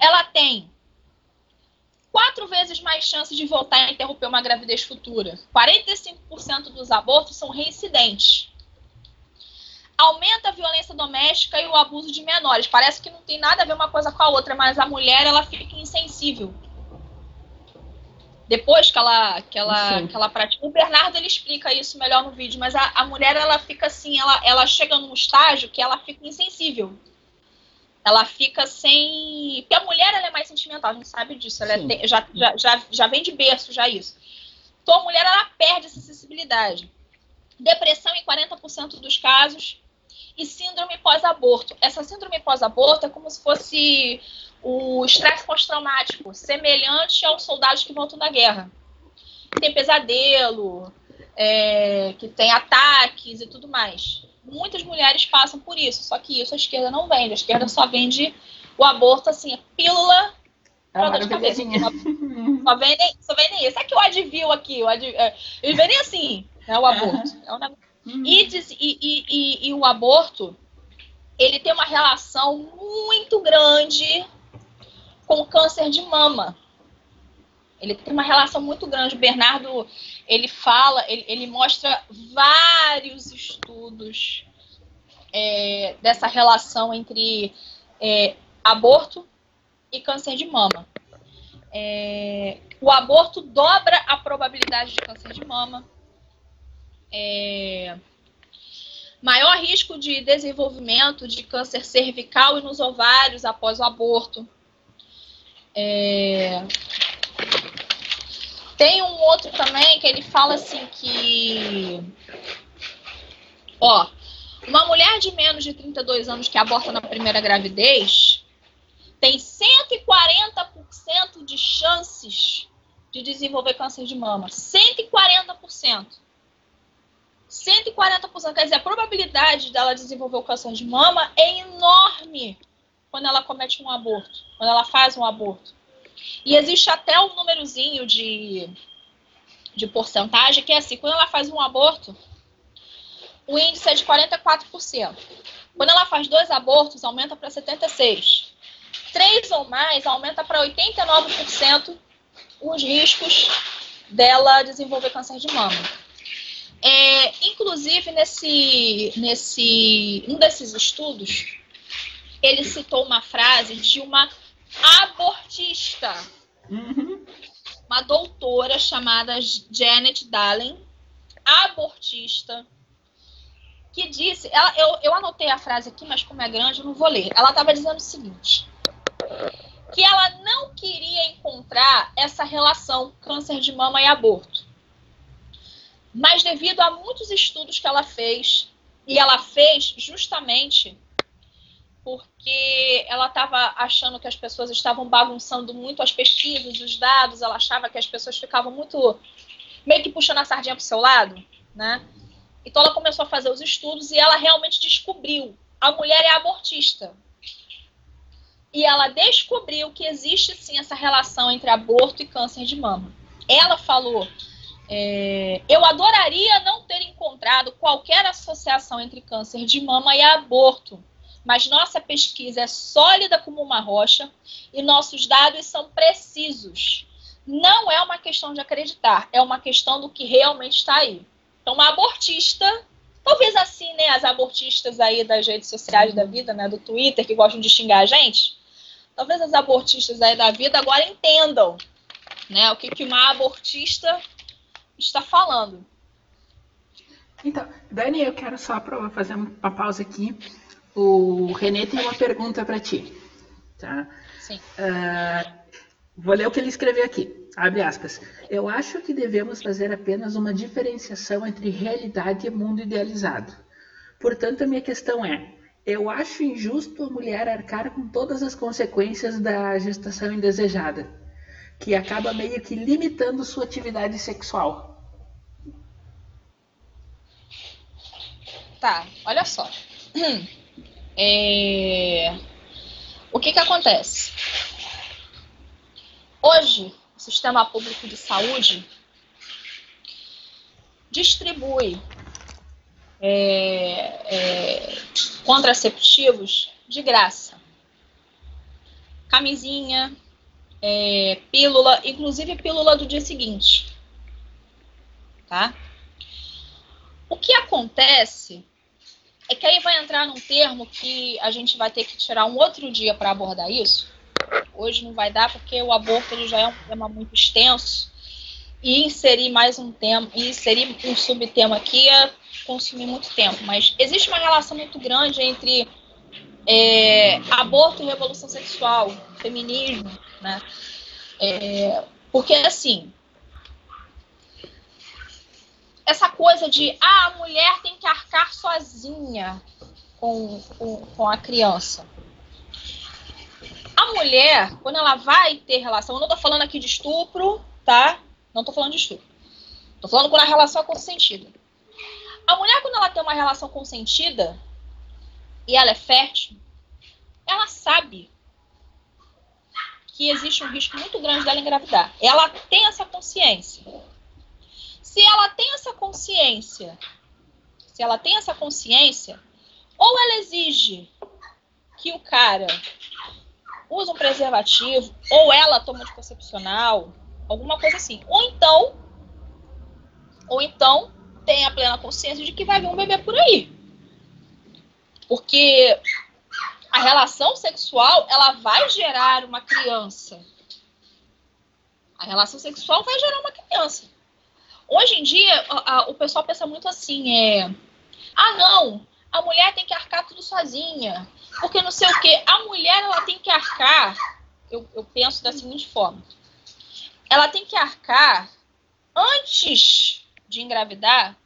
Ela tem quatro vezes mais chance de voltar a interromper uma gravidez futura. 45% dos abortos são reincidentes. Aumenta a violência doméstica e o abuso de menores. Parece que não tem nada a ver uma coisa com a outra, mas a mulher ela fica insensível depois que ela que ela que ela pratica. O Bernardo ele explica isso melhor no vídeo, mas a, a mulher ela fica assim, ela ela chega num estágio que ela fica insensível. Ela fica sem. Porque a mulher ela é mais sentimental, a gente sabe disso. Ela é, já, já, já, já vem de berço, já isso. Então a mulher ela perde essa sensibilidade. Depressão em 40% dos casos. E síndrome pós-aborto. Essa síndrome pós-aborto é como se fosse o estresse pós-traumático, semelhante aos soldados que voltam da guerra. Tem pesadelo, é, que tem ataques e tudo mais. Muitas mulheres passam por isso, só que isso a esquerda não vende. A esquerda só vende o aborto assim, pílula para dor de cabeça. Só vendem, só vendem isso. É que o advil aqui, o advil, é, eles vendem assim, né, o aborto. É um. Uhum. E, e, e, e o aborto, ele tem uma relação muito grande com câncer de mama. Ele tem uma relação muito grande. O Bernardo, ele fala, ele, ele mostra vários estudos é, dessa relação entre é, aborto e câncer de mama. É, o aborto dobra a probabilidade de câncer de mama. É, maior risco de desenvolvimento de câncer cervical e nos ovários após o aborto. É... Tem um outro também que ele fala assim que. Ó, uma mulher de menos de 32 anos que aborta na primeira gravidez tem 140% de chances de desenvolver câncer de mama. 140%. 140%. Quer dizer, a probabilidade dela desenvolver o câncer de mama é enorme quando ela comete um aborto, quando ela faz um aborto. E existe até um númerozinho de, de porcentagem que é assim, quando ela faz um aborto, o índice é de 44%. Quando ela faz dois abortos, aumenta para 76%. Três ou mais, aumenta para 89% os riscos dela desenvolver câncer de mama. É, inclusive, nesse, nesse um desses estudos, ele citou uma frase de uma abortista, uhum. uma doutora chamada Janet Dallen, abortista, que disse, ela, eu, eu anotei a frase aqui, mas como é grande, eu não vou ler. Ela estava dizendo o seguinte: que ela não queria encontrar essa relação câncer de mama e aborto. Mas devido a muitos estudos que ela fez, e ela fez justamente porque ela estava achando que as pessoas estavam bagunçando muito as pesquisas, os dados, ela achava que as pessoas ficavam muito meio que puxando a sardinha para o seu lado, né? Então ela começou a fazer os estudos e ela realmente descobriu. A mulher é abortista. E ela descobriu que existe sim essa relação entre aborto e câncer de mama. Ela falou: é, eu adoraria não ter encontrado qualquer associação entre câncer de mama e aborto, mas nossa pesquisa é sólida como uma rocha e nossos dados são precisos. Não é uma questão de acreditar, é uma questão do que realmente está aí. Então, uma abortista, talvez assim, né, as abortistas aí das redes sociais da vida, né, do Twitter, que gostam de xingar a gente, talvez as abortistas aí da vida agora entendam, né, o que, que uma abortista está falando. Então, Dani, eu quero só fazer uma pausa aqui. O Renê tem uma pergunta para ti. Tá? Sim. Uh, vou ler o que ele escreveu aqui. Abre aspas. Eu acho que devemos fazer apenas uma diferenciação entre realidade e mundo idealizado. Portanto, a minha questão é: eu acho injusto a mulher arcar com todas as consequências da gestação indesejada, que acaba meio que limitando sua atividade sexual. Tá, olha só. É... O que que acontece? Hoje, sistema público de saúde distribui é, é, contraceptivos de graça. Camisinha, é, pílula, inclusive pílula do dia seguinte. Tá? O que acontece é que aí vai entrar num termo que a gente vai ter que tirar um outro dia para abordar isso, Hoje não vai dar porque o aborto ele já é um tema muito extenso e inserir mais um tema, inserir um subtema aqui é consumir muito tempo. Mas existe uma relação muito grande entre é, aborto e revolução sexual, feminismo, né? É, porque assim, essa coisa de ah, a mulher tem que arcar sozinha com, com, com a criança. A mulher, quando ela vai ter relação, eu não tô falando aqui de estupro, tá? Não tô falando de estupro. Tô falando quando a relação é consentida. A mulher, quando ela tem uma relação consentida e ela é fértil, ela sabe que existe um risco muito grande dela engravidar. Ela tem essa consciência. Se ela tem essa consciência, se ela tem essa consciência, ou ela exige que o cara usa um preservativo, ou ela toma anticoncepcional, alguma coisa assim. Ou então, ou então tem a plena consciência de que vai vir um bebê por aí. Porque a relação sexual, ela vai gerar uma criança. A relação sexual vai gerar uma criança. Hoje em dia, a, a, o pessoal pensa muito assim, é... Ah, não, a mulher tem que arcar tudo sozinha. Porque não sei o que. A mulher ela tem que arcar. Eu, eu penso da seguinte forma: ela tem que arcar antes de engravidar.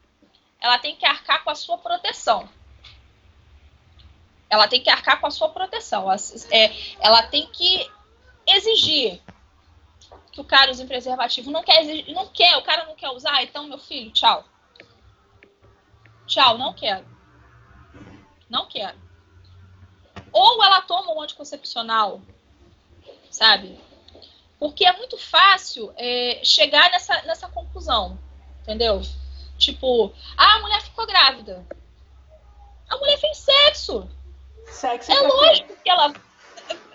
Ela tem que arcar com a sua proteção. Ela tem que arcar com a sua proteção. Ela, é, ela tem que exigir que o cara use preservativo. Não quer, não quer, o cara não quer usar, então, meu filho, tchau. Tchau, não quero. Não quero ou ela toma um anticoncepcional, sabe? Porque é muito fácil é, chegar nessa, nessa conclusão, entendeu? Tipo, ah, a mulher ficou grávida. A mulher fez sexo. Sexo é, é lógico que ela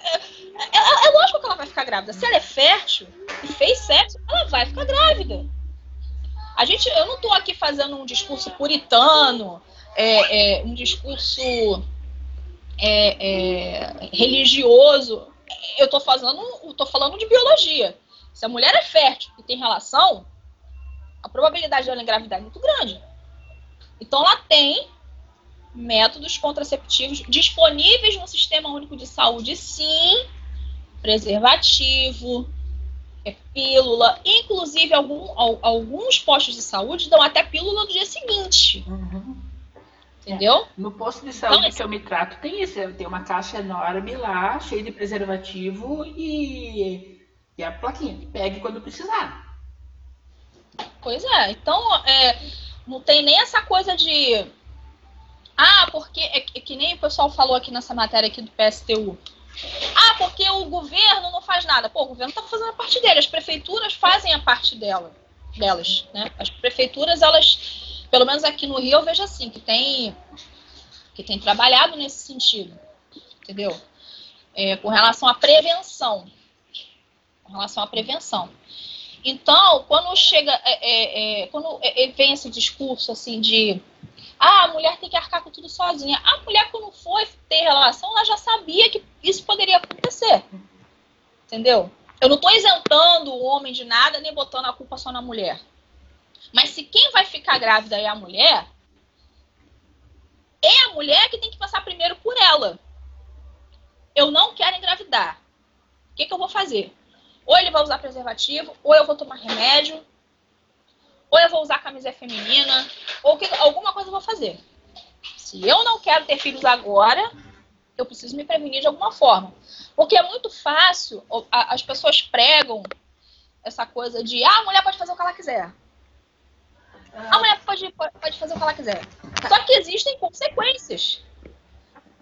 é, é, é, lógico que ela vai ficar grávida. Se ela é fértil e fez sexo, ela vai ficar grávida. A gente, eu não estou aqui fazendo um discurso puritano, é, é, um discurso é, é, religioso, eu estou fazendo, eu tô falando de biologia. Se a mulher é fértil e tem relação, a probabilidade dela engravidar é muito grande. Então ela tem métodos contraceptivos disponíveis no Sistema Único de Saúde, sim, preservativo, é pílula, inclusive algum, alguns postos de saúde dão até pílula no dia seguinte. Uhum. Entendeu? É. No posto de saúde então, que eu me trato, tem isso. Tem uma caixa enorme lá, cheia de preservativo e, e a plaquinha. Pegue quando precisar. Pois é. Então, é, Não tem nem essa coisa de. Ah, porque. É, é que nem o pessoal falou aqui nessa matéria aqui do PSTU. Ah, porque o governo não faz nada. Pô, o governo está fazendo a parte dele, as prefeituras fazem a parte dela, delas, né? As prefeituras, elas, pelo menos aqui no Rio, eu vejo assim, que tem, que tem trabalhado nesse sentido, entendeu? É, com relação à prevenção. Com relação à prevenção. Então, quando chega, é, é, é quando é, é, vem esse discurso assim de ah, a mulher tem que arcar com tudo sozinha. A mulher, quando foi ter relação, ela já sabia que isso poderia acontecer. Entendeu? Eu não estou isentando o homem de nada, nem botando a culpa só na mulher. Mas se quem vai ficar grávida é a mulher, é a mulher que tem que passar primeiro por ela. Eu não quero engravidar. O que, que eu vou fazer? Ou ele vai usar preservativo, ou eu vou tomar remédio, ou eu vou usar camiseta feminina, ou que, alguma coisa eu vou fazer. Se eu não quero ter filhos agora, eu preciso me prevenir de alguma forma. Porque é muito fácil, as pessoas pregam essa coisa de ah, a mulher pode fazer o que ela quiser. A mulher pode, pode fazer o que ela quiser. Só que existem consequências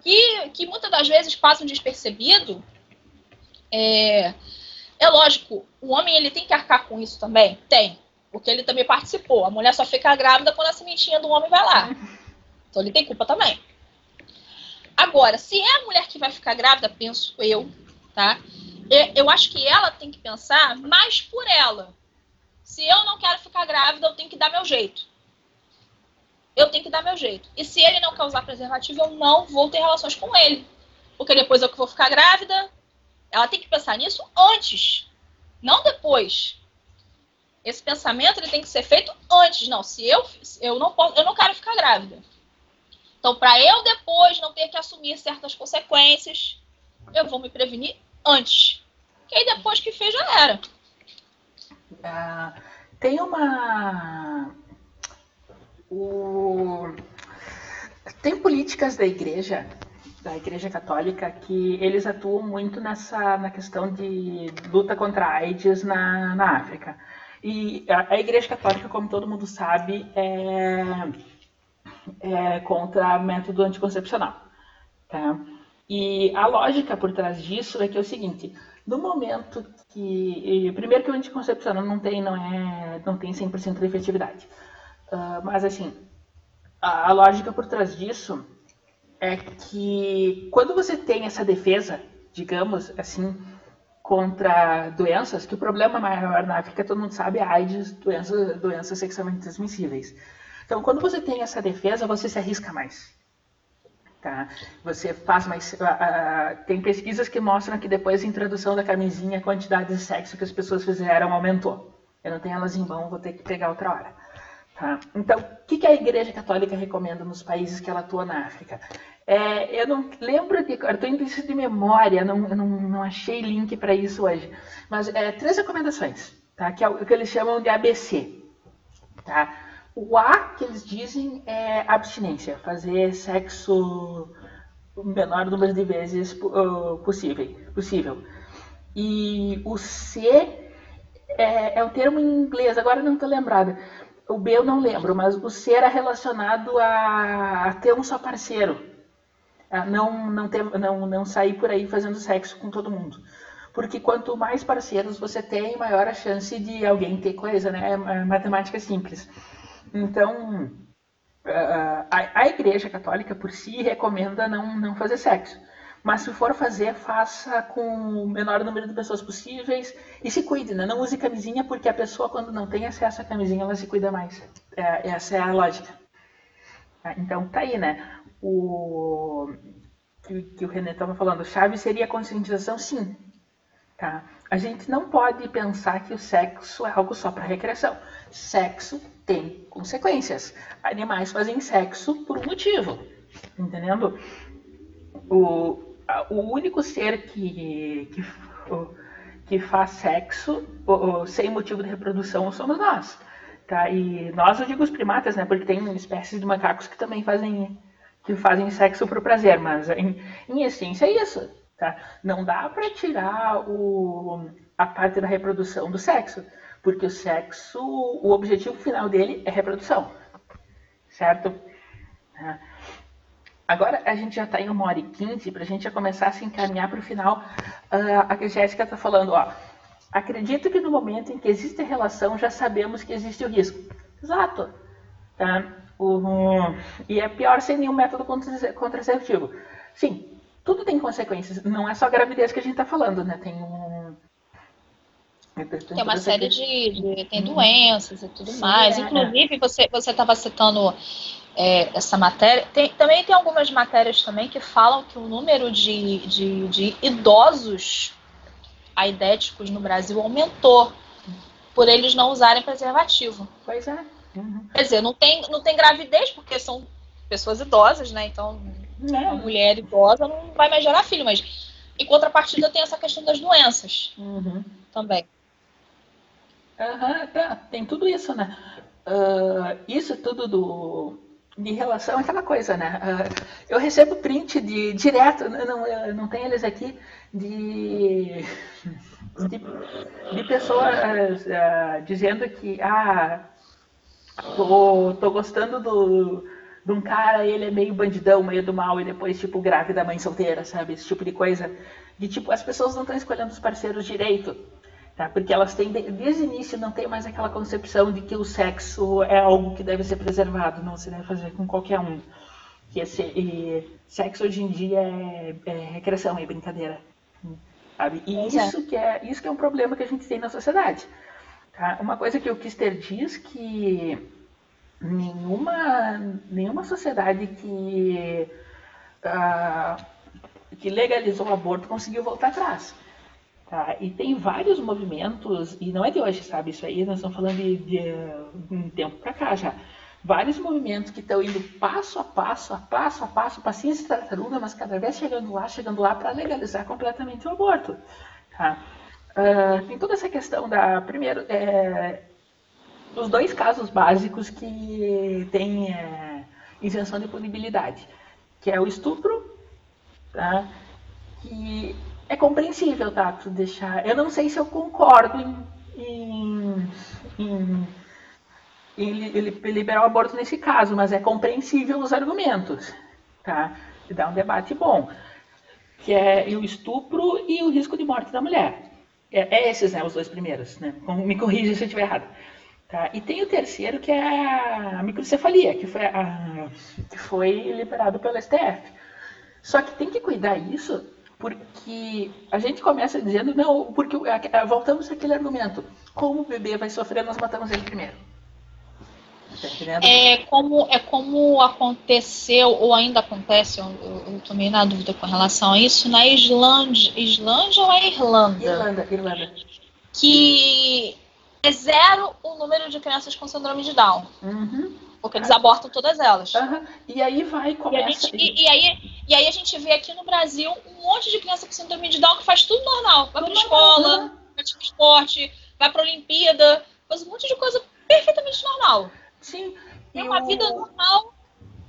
que, que muitas das vezes passam despercebido. É, é lógico, o homem ele tem que arcar com isso também? Tem. Porque ele também participou. A mulher só fica grávida quando a sementinha do homem vai lá. Então ele tem culpa também. Agora, se é a mulher que vai ficar grávida, penso eu, tá? Eu acho que ela tem que pensar mais por ela. Se eu não quero ficar grávida, eu tenho que dar meu jeito. Eu tenho que dar meu jeito. E se ele não quer usar preservativo, eu não vou ter relações com ele. Porque depois eu que vou ficar grávida. Ela tem que pensar nisso antes, não depois. Esse pensamento ele tem que ser feito antes. Não, se eu eu não posso, eu não quero ficar grávida. Então, para eu depois não ter que assumir certas consequências, eu vou me prevenir antes. Que aí depois que fez já era. Uh, tem uma o... tem políticas da igreja da Igreja Católica que eles atuam muito nessa na questão de luta contra a AIDS na, na África. E a, a Igreja Católica, como todo mundo sabe, é, é contra método anticoncepcional. Tá? E a lógica por trás disso é que é o seguinte: no momento que. Primeiro que o anticoncepcional não tem, não é, não tem 100% de efetividade. Uh, mas assim, a, a lógica por trás disso é que quando você tem essa defesa, digamos assim, contra doenças, que o problema maior na África, todo mundo sabe, é AIDS, doenças, doenças sexualmente transmissíveis. Então, quando você tem essa defesa, você se arrisca mais. Tá? Você faz mais. Uh, uh, tem pesquisas que mostram que depois da introdução da camisinha, a quantidade de sexo que as pessoas fizeram aumentou. Eu não tenho elas em mão, vou ter que pegar outra hora. Tá? Então, o que, que a Igreja Católica recomenda nos países que ela atua na África? É, eu não lembro de. Estou indo isso de memória, não, não, não achei link para isso hoje. Mas é, três recomendações, tá? que é o que eles chamam de ABC. Tá? O A que eles dizem é abstinência, fazer sexo o menor número de vezes uh, possível, possível. E o C é, é o termo em inglês, agora não estou lembrada. O B eu não lembro, mas o C era relacionado a, a ter um só parceiro não, não, ter, não, não sair por aí fazendo sexo com todo mundo. Porque quanto mais parceiros você tem, maior a chance de alguém ter coisa, né? É matemática simples. Então, a, a Igreja Católica por si recomenda não, não fazer sexo. Mas se for fazer, faça com o menor número de pessoas possíveis e se cuide, né? Não use camisinha porque a pessoa, quando não tem acesso à camisinha, ela se cuida mais. É, essa é a lógica. Então, tá aí, né? O que, que o René estava falando, chave seria a conscientização, sim. Tá? A gente não pode pensar que o sexo é algo só para recreação. Sexo tem consequências. Animais fazem sexo por um motivo, entendendo? O, o único ser que, que, que faz sexo sem motivo de reprodução somos nós. Tá? E nós, eu digo os primatas, né? Porque tem espécies de macacos que também fazem que fazem sexo por prazer, mas em, em essência é isso. Tá? Não dá para tirar o, a parte da reprodução do sexo, porque o sexo, o objetivo final dele é reprodução. certo? Ah, agora a gente já está em uma hora e quinze, para a gente já começar a se encaminhar para o final. Uh, a Jéssica está falando, ó, acredito que no momento em que existe relação, já sabemos que existe o risco. Exato. Tá? O, e é pior sem nenhum método contraceptivo. Sim, tudo tem consequências. Não é só gravidez que a gente está falando, né? Tem um. Tem uma série de, de, Tem uhum. doenças e tudo Sim, mais. É, Inclusive, você estava citando é, essa matéria. Tem, também tem algumas matérias também que falam que o número de, de, de idosos aidéticos no Brasil aumentou por eles não usarem preservativo. Pois é. Uhum. Quer dizer, não tem, não tem gravidez, porque são pessoas idosas, né? Então, é. uma mulher idosa não vai mais gerar filho, mas em contrapartida tem essa questão das doenças uhum. também. Uhum, tá. Tem tudo isso, né? Uh, isso tudo do, de relação àquela coisa, né? Uh, eu recebo print de direto, não, não tem eles aqui, de, de, de pessoas uh, dizendo que ah, tô, tô gostando do, de um cara, ele é meio bandidão, meio do mal, e depois, tipo, grávida, mãe solteira, sabe? Esse tipo de coisa. De tipo, as pessoas não estão escolhendo os parceiros direito. Tá? Porque elas têm, desde o início, não tem mais aquela concepção de que o sexo é algo que deve ser preservado, não se deve fazer com qualquer um. Que esse, e, sexo hoje em dia é, é recreação, é brincadeira. Sabe? E isso que, é, isso que é um problema que a gente tem na sociedade. Tá? Uma coisa que o Kister diz que nenhuma, nenhuma sociedade que, uh, que legalizou o aborto conseguiu voltar atrás. Tá? E tem vários movimentos, e não é de hoje, sabe? Isso aí nós estamos falando de, de um tempo para cá já. Vários movimentos que estão indo passo a passo, a passo a passo, passinho de tartaruga, mas cada vez chegando lá, chegando lá para legalizar completamente o aborto. Tá? Uh, tem toda essa questão da. Primeiro, é, os dois casos básicos que tem é, isenção de punibilidade, que é o estupro, tá? que é compreensível, tá? Tu deixar. Eu não sei se eu concordo em, em, em, em liberar o aborto nesse caso, mas é compreensível os argumentos, tá? E dá um debate bom, que é o estupro e o risco de morte da mulher. É, é esses, né? Os dois primeiros, né? Me corrija se eu estiver errado. Tá? E tem o terceiro, que é a microcefalia, que foi, a, que foi liberado pelo STF. Só que tem que cuidar isso, porque a gente começa dizendo, não, porque voltamos àquele argumento, como o bebê vai sofrer, nós matamos ele primeiro. Tá é como, é como aconteceu, ou ainda acontece, eu, eu na dúvida com relação a isso, na Islândia, Islândia ou é Irlanda? Irlanda, Irlanda. Que é zero o número de crianças com síndrome de Down. Uhum. Porque eles abortam todas elas. Uhum. E aí vai começa... E, gente, e, e, aí, e aí a gente vê aqui no Brasil um monte de criança com síndrome de Down que faz tudo normal. Vai pra escola, uhum. pratica esporte, vai pra Olimpíada, faz um monte de coisa perfeitamente normal. Sim. É uma o... vida normal.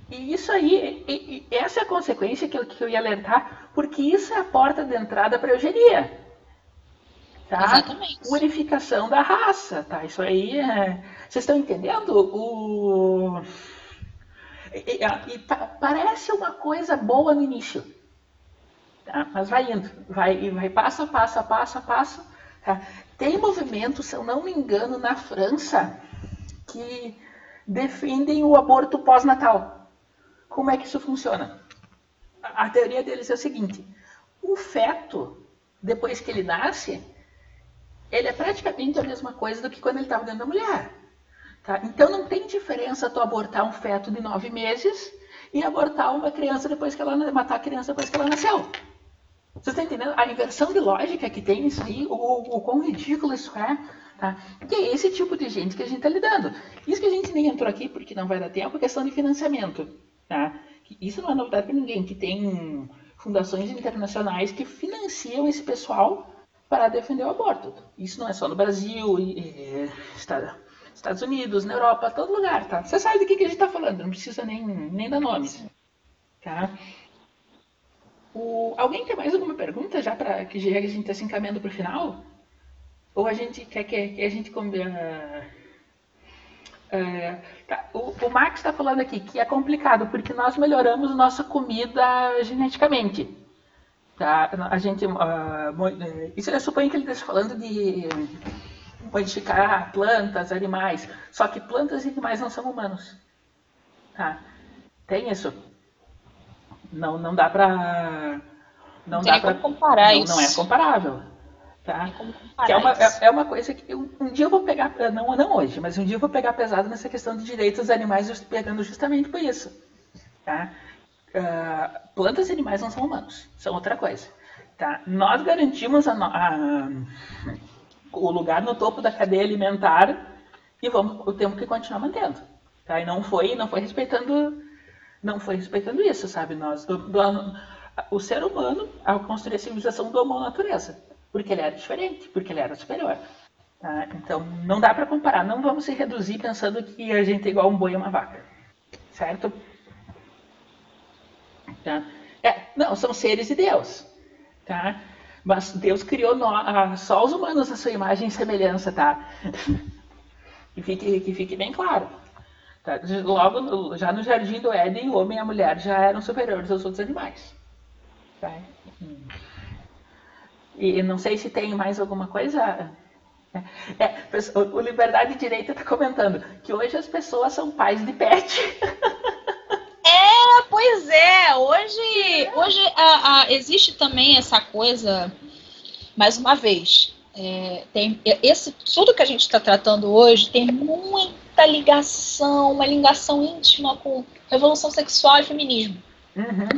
E isso aí, e, e essa é a consequência que eu, que eu ia alertar, porque isso é a porta de entrada para a eugenia. Tá? Exatamente. Unificação da raça, tá? Isso aí é... Vocês estão entendendo? O... E, e, parece uma coisa boa no início. Tá? Mas vai indo, vai, vai passo a passo, a passo a passo. Tá? Tem movimentos, se eu não me engano, na França, que defendem o aborto pós-natal. Como é que isso funciona? A, teoria deles é o seguinte: o feto, depois que ele nasce, ele é praticamente a mesma coisa do que quando ele estava dentro da mulher. Tá? Então não tem diferença tu abortar um feto de nove meses e abortar uma criança depois que ela matar a criança depois que ela nasceu. Você está entendendo a inversão de lógica que tem isso aí, o, o quão ridículo isso é? Tá? Que é esse tipo de gente que a gente está lidando. Isso que a gente nem entrou aqui porque não vai dar tempo, é questão de financiamento. Tá? Isso não é novidade para ninguém, que tem fundações internacionais que financiam esse pessoal para defender o aborto. Isso não é só no Brasil, e, e, Estados Unidos, na Europa, todo lugar, tá? Você sabe do que, que a gente está falando, não precisa nem, nem dar nomes, tá? O, alguém tem mais alguma pergunta já para que já a gente está se encaminhando para o final? Ou a gente quer que, a gente uh, É, tá, o, o Max está falando aqui que é complicado porque nós melhoramos nossa comida geneticamente. Tá? A gente, uh, isso eu suponho que ele esteja falando de modificar plantas, animais. Só que plantas e animais não são humanos. Tá? Tem isso. Não, não dá pra. Não, dá pra comparar não, isso. Não é comparável. Tá? Que é, uma, é, é, uma coisa que um, um, dia eu vou pegar, não, não hoje, mas um dia eu vou pegar pesado nessa questão de direitos dos animais, pegando justamente por isso. Tá? Uh, plantas e animais não são humanos, são outra coisa. Tá? Nós garantimos a, a, o lugar no topo da cadeia alimentar e vamos, o tempo que continuar mantendo. Tá? E não foi, não foi respeitando, não foi respeitando isso, sabe? Nós, do, do, o ser humano, ao construir a civilização, domou a natureza, porque ele era diferente, porque ele era superior. Tá? Então, não dá para comparar. Não vamos se reduzir pensando que a gente é igual um boi e uma vaca, certo? Tá? É, não, são seres de Deus, tá? Mas Deus criou nós, só os humanos a sua imagem e semelhança, tá? que, fique, que fique bem claro. Tá? Logo, já no Jardim do Éden, o homem e a mulher já eram superiores aos outros animais. Tá? E não sei se tem mais alguma coisa. É, o Liberdade e Direito está comentando que hoje as pessoas são pais de pet. É, pois é. Hoje, hoje a, a, existe também essa coisa, mais uma vez, é, tem esse tudo que a gente está tratando hoje tem muita ligação, uma ligação íntima com revolução sexual e feminismo. Uhum,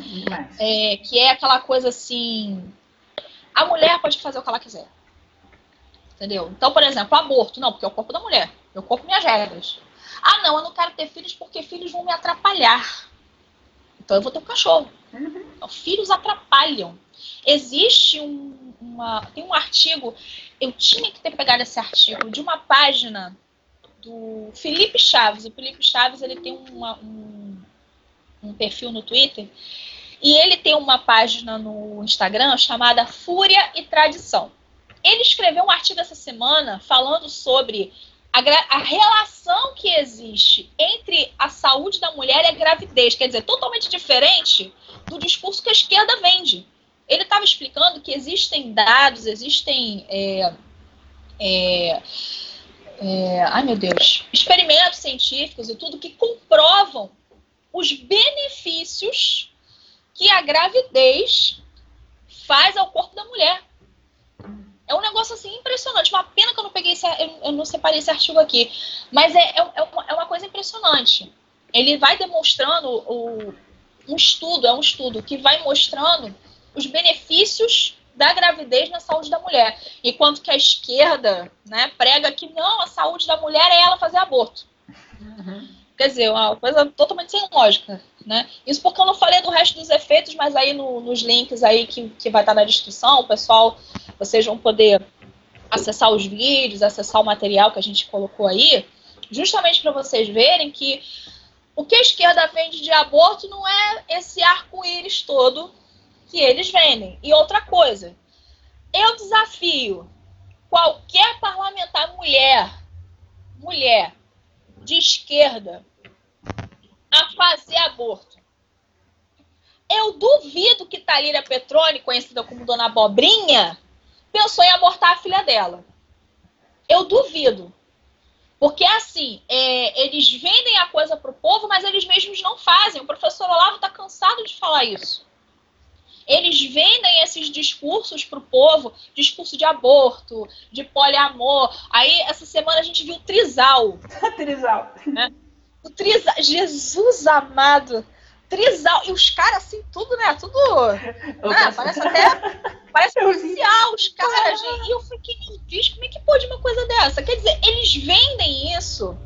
é, que é aquela coisa assim, a mulher pode fazer o que ela quiser. Entendeu? Então, por exemplo, aborto, não, porque é o corpo da mulher, meu corpo, minhas regras. Ah, não, eu não quero ter filhos porque filhos vão me atrapalhar. Então eu vou ter um cachorro. Uhum. Então, filhos atrapalham. Existe um, uma, tem um artigo, eu tinha que ter pegado esse artigo de uma página do Felipe Chaves. O Felipe Chaves ele tem uma, um, um perfil no Twitter e ele tem uma página no Instagram chamada Fúria e Tradição. Ele escreveu um artigo essa semana falando sobre a, a, relação que existe entre a saúde da mulher e a gravidez, quer dizer, totalmente diferente do discurso que a esquerda vende. Ele estava explicando que existem dados, existem. É, é, é, ai meu Deus, experimentos científicos e tudo que comprovam os benefícios que a gravidez faz ao corpo da mulher. É um negócio assim impressionante. Uma pena que eu não peguei esse, eu não separei esse artigo aqui. Mas é, é, é, uma, é uma, coisa impressionante. Ele vai demonstrando o, um estudo, é um estudo que vai mostrando os benefícios da gravidez na saúde da mulher. Enquanto que a esquerda né, prega que não, a saúde da mulher é ela fazer aborto. Uhum. Quer dizer, uma coisa totalmente sem lógica. Né? Isso porque eu não falei do resto dos efeitos, mas aí no, nos links aí que, que vai estar na descrição, o pessoal, vocês vão poder acessar os vídeos, acessar o material que a gente colocou aí, justamente para vocês verem que o que a esquerda vende de aborto não é esse arco-íris todo que eles vendem. E outra coisa, eu desafio qualquer parlamentar mulher, mulher de esquerda, a fazer aborto. Eu duvido que Talíria Petrone, conhecida como Dona Bobrinha, pensou em abortar a filha dela. Eu duvido. Porque, assim, é, eles vendem a coisa para o povo, mas eles mesmos não fazem. O professor Olavo está cansado de falar isso. Eles vendem esses discursos para o povo, discurso de aborto, de poliamor. Aí, essa semana, a gente viu trisal. trisal. Né? O trisal. Jesus amado. Trisal. E os caras, assim, tudo, né? Tudo. Né? Parece até. Parece oficial, os caras. E eu fiquei, meu Deus, como é que pode uma coisa dessa? Quer dizer, eles vendem isso,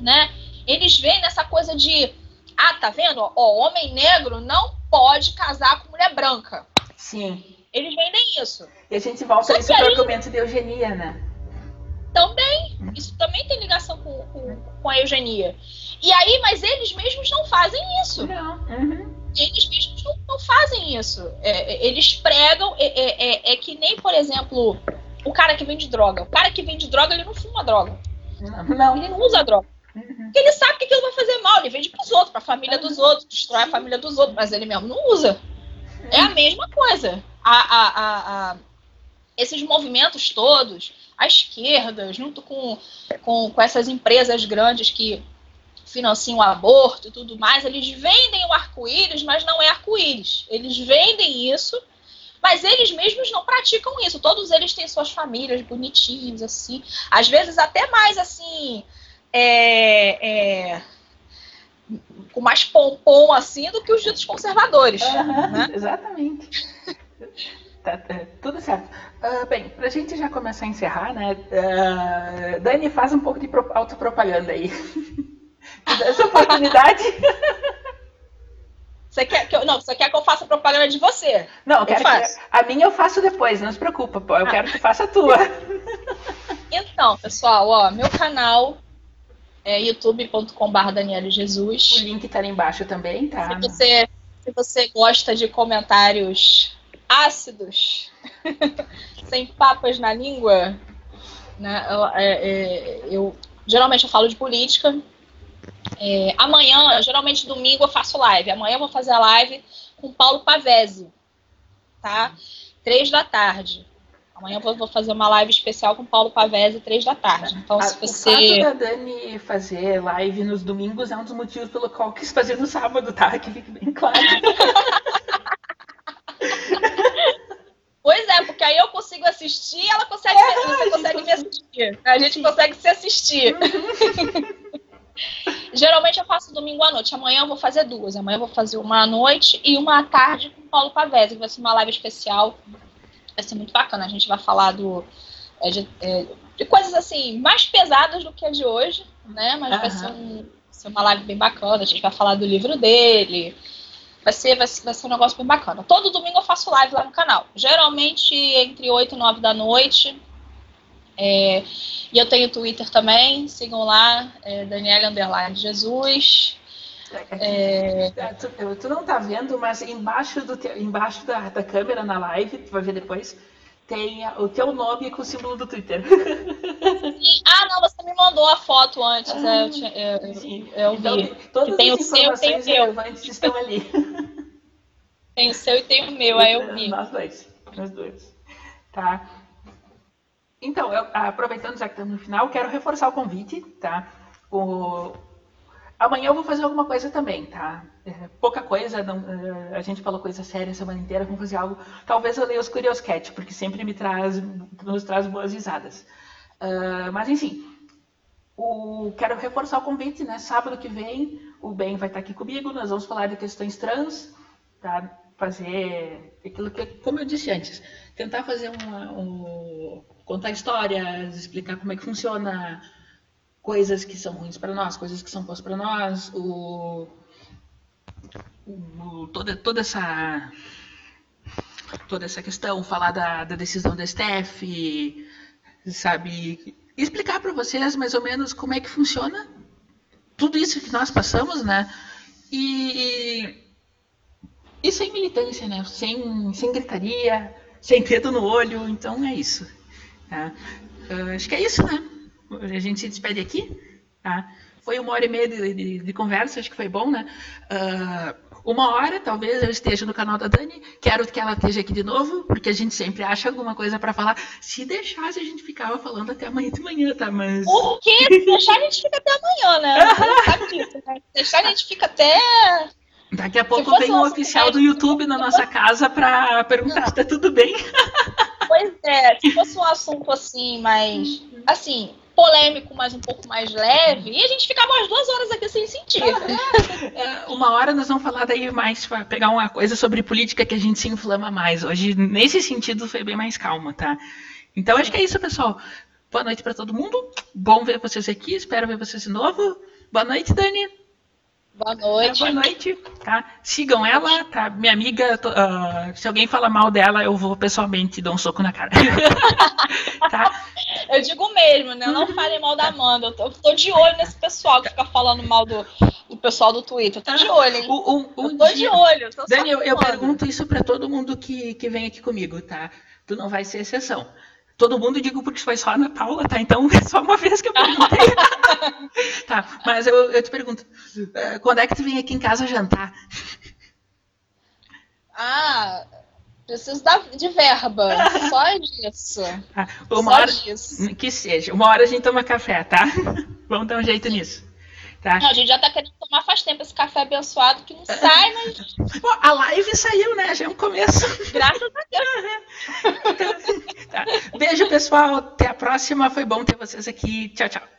né? Eles vendem essa coisa de. Ah, tá vendo? Ó, homem negro não pode casar com mulher branca. Sim. Eles vendem isso. E a gente volta a esse aí... argumento de eugenia, né? Também. Isso também tem ligação com, com, com, a eugenia. E aí, mas eles mesmos não fazem isso. Não. Uhum. Eles mesmos não, não fazem isso. É, é eles pregam. É, é, é, é, que nem, por exemplo, o cara que vende droga. O cara que vende droga, ele não fuma droga. Não. Ele não usa droga. Uhum. Porque ele sabe que aquilo vai fazer mal, ele vende pros outros, pra família dos outros, destrói a família dos outros, mas ele mesmo não usa. É a mesma coisa. A, a, a, a esses movimentos todos, a esquerda, junto com, com, com essas empresas grandes que financiam o aborto e tudo mais, eles vendem o arco-íris, mas não é arco-íris. Eles vendem isso, mas eles mesmos não praticam isso. Todos eles têm suas famílias bonitinhas, assim. Às vezes até mais, assim, é, é, com mais pompom, assim, do que os ditos conservadores. Uhum, né? Exatamente. Tá, tá, tudo certo. Uh, bem, pra gente já começar a encerrar, né? Uh, Dani, faz um pouco de autopropaganda aí. essa oportunidade. Você quer que eu, não, você quer que eu faça propaganda de você? Não, eu quero eu que, a minha eu faço depois, não se preocupa, pô, eu ah. quero que faça a tua. Então, pessoal, ó, meu canal é youtube.com.br Daniela Jesus. O link tá ali embaixo também, tá? Se você, se você gosta de comentários ácidos, sem papas na língua, né? Eu, é, é, eu geralmente eu falo de política. É, amanhã, geralmente domingo, eu faço live. Amanhã eu vou fazer a live com Paulo Pavese, tá? Três da tarde. Amanhã eu vou fazer uma live especial com Paulo Pavese, três da tarde. Então, se você. O fato da Dani fazer live nos domingos é um dos motivos pelo qual quis fazer no sábado, tá? Que fique bem claro. Pois é, porque aí eu consigo assistir ela consegue, é, você consegue me assistir. A gente consegue se assistir. Uhum. Geralmente eu faço domingo à noite. Amanhã eu vou fazer duas. Amanhã eu vou fazer uma à noite e uma à tarde com o Paulo Pavese. Vai ser uma live especial. Vai ser muito bacana. A gente vai falar do, é, de, é, de, coisas assim, mais pesadas do que a de hoje, né? Mas uhum. vai ser, um, ser uma live bem bacana. A gente vai falar do livro dele Vai ser, vai, vai ser um negócio bem bacana. Todo domingo eu faço live lá no canal. Geralmente entre 8 e 9 da noite. É, e eu tenho Twitter também. Sigam lá, é, Daniela Underline Jesus. É, tu, tu, não tá vendo, mas embaixo, do te, embaixo da, da câmera na live, tu vai ver depois, tem o teu nome com o símbolo do Twitter. Sim. Ah, não, você me mandou a foto antes. Ah, eu, tinha, eu, eu, eu então, vi. Todas tem as o seu tem o meu. estão ali. Tem o seu e tem o meu, aí eu vi. Nós dois. Nós dois. Tá. Então, eu, aproveitando já que estamos no final, quero reforçar o convite, tá? O, Amanhã eu vou fazer alguma coisa também, tá? É, pouca coisa, não, é, a gente falou coisa séria a semana inteira, vamos fazer algo. Talvez eu leia os Curious Cat, porque sempre me traz, nos traz boas risadas. Uh, mas enfim, o, quero reforçar o convite, né? Sábado que vem, o Ben vai estar aqui comigo, nós vamos falar de questões trans, tá? Fazer aquilo que, como eu disse antes, tentar fazer uma, um, contar histórias, explicar como é que funciona coisas que são ruins para nós, coisas que são boas para nós, o, o, toda, toda essa toda essa questão, falar da, da decisão da STF, sabe, explicar para vocês mais ou menos como é que funciona tudo isso que nós passamos, né? E, e sem militância, né? Sem, sem gritaria, sem dedo no olho, então é isso. Tá? Acho que é isso, né? A gente se despede aqui. Tá? Foi uma hora e meia de, de, de conversa, acho que foi bom, né? Uh, uma hora, talvez eu esteja no canal da Dani. Quero que ela esteja aqui de novo, porque a gente sempre acha alguma coisa para falar. Se deixasse, a gente ficava falando até amanhã de manhã, tá? Mas. O quê? Se deixar, a gente fica até amanhã, né? sabe disso, né? Se deixar, a gente fica até. Daqui a pouco vem um oficial do YouTube na nossa casa para perguntar se tá tudo bem. Pois é, se fosse um assunto assim, mais. Assim, polêmico, mas um pouco mais leve, e a gente ficava umas duas horas aqui sem sentir. É, uma hora nós vamos falar daí mais para pegar uma coisa sobre política que a gente se inflama mais. Hoje, nesse sentido, foi bem mais calma, tá? Então, acho que é isso, pessoal. Boa noite para todo mundo. Bom ver vocês aqui. Espero ver vocês de novo. Boa noite, Dani. Boa noite. boa noite, tá? Sigam ela, tá? Minha amiga, uh, se alguém falar mal dela, eu vou pessoalmente dar um soco na cara. tá? Eu digo mesmo, né? Não falem mal da Amanda. Eu tô, tô, de olho nesse pessoal que fica falando mal do, do pessoal do Twitter. Eu tô de olho, hein? Um, eu tô dia... de olho. Tô Dani, eu, eu pergunto isso para todo mundo que, que vem aqui comigo, tá? Tu não vai ser exceção. Todo mundo digo porque foi só a Ana Paula, tá? Então é só uma vez que eu perguntei. tá, mas eu, eu te pergunto, eh, quando é que tu vem aqui em casa jantar? Ah, preciso de verba. Só disso. Ah, uma Só hora, disso. Que seja. Uma hora a gente toma café, tá? Vamos dar um jeito nisso. Tá? Não, a gente já tá querendo tomar faz tempo esse café abençoado que não sai, mas Pô, a live saiu, né? Já é um começo. graças a Deus. Tá. Beijo, pessoal. Até a próxima. Foi bom ter vocês aqui. Tchau, tchau.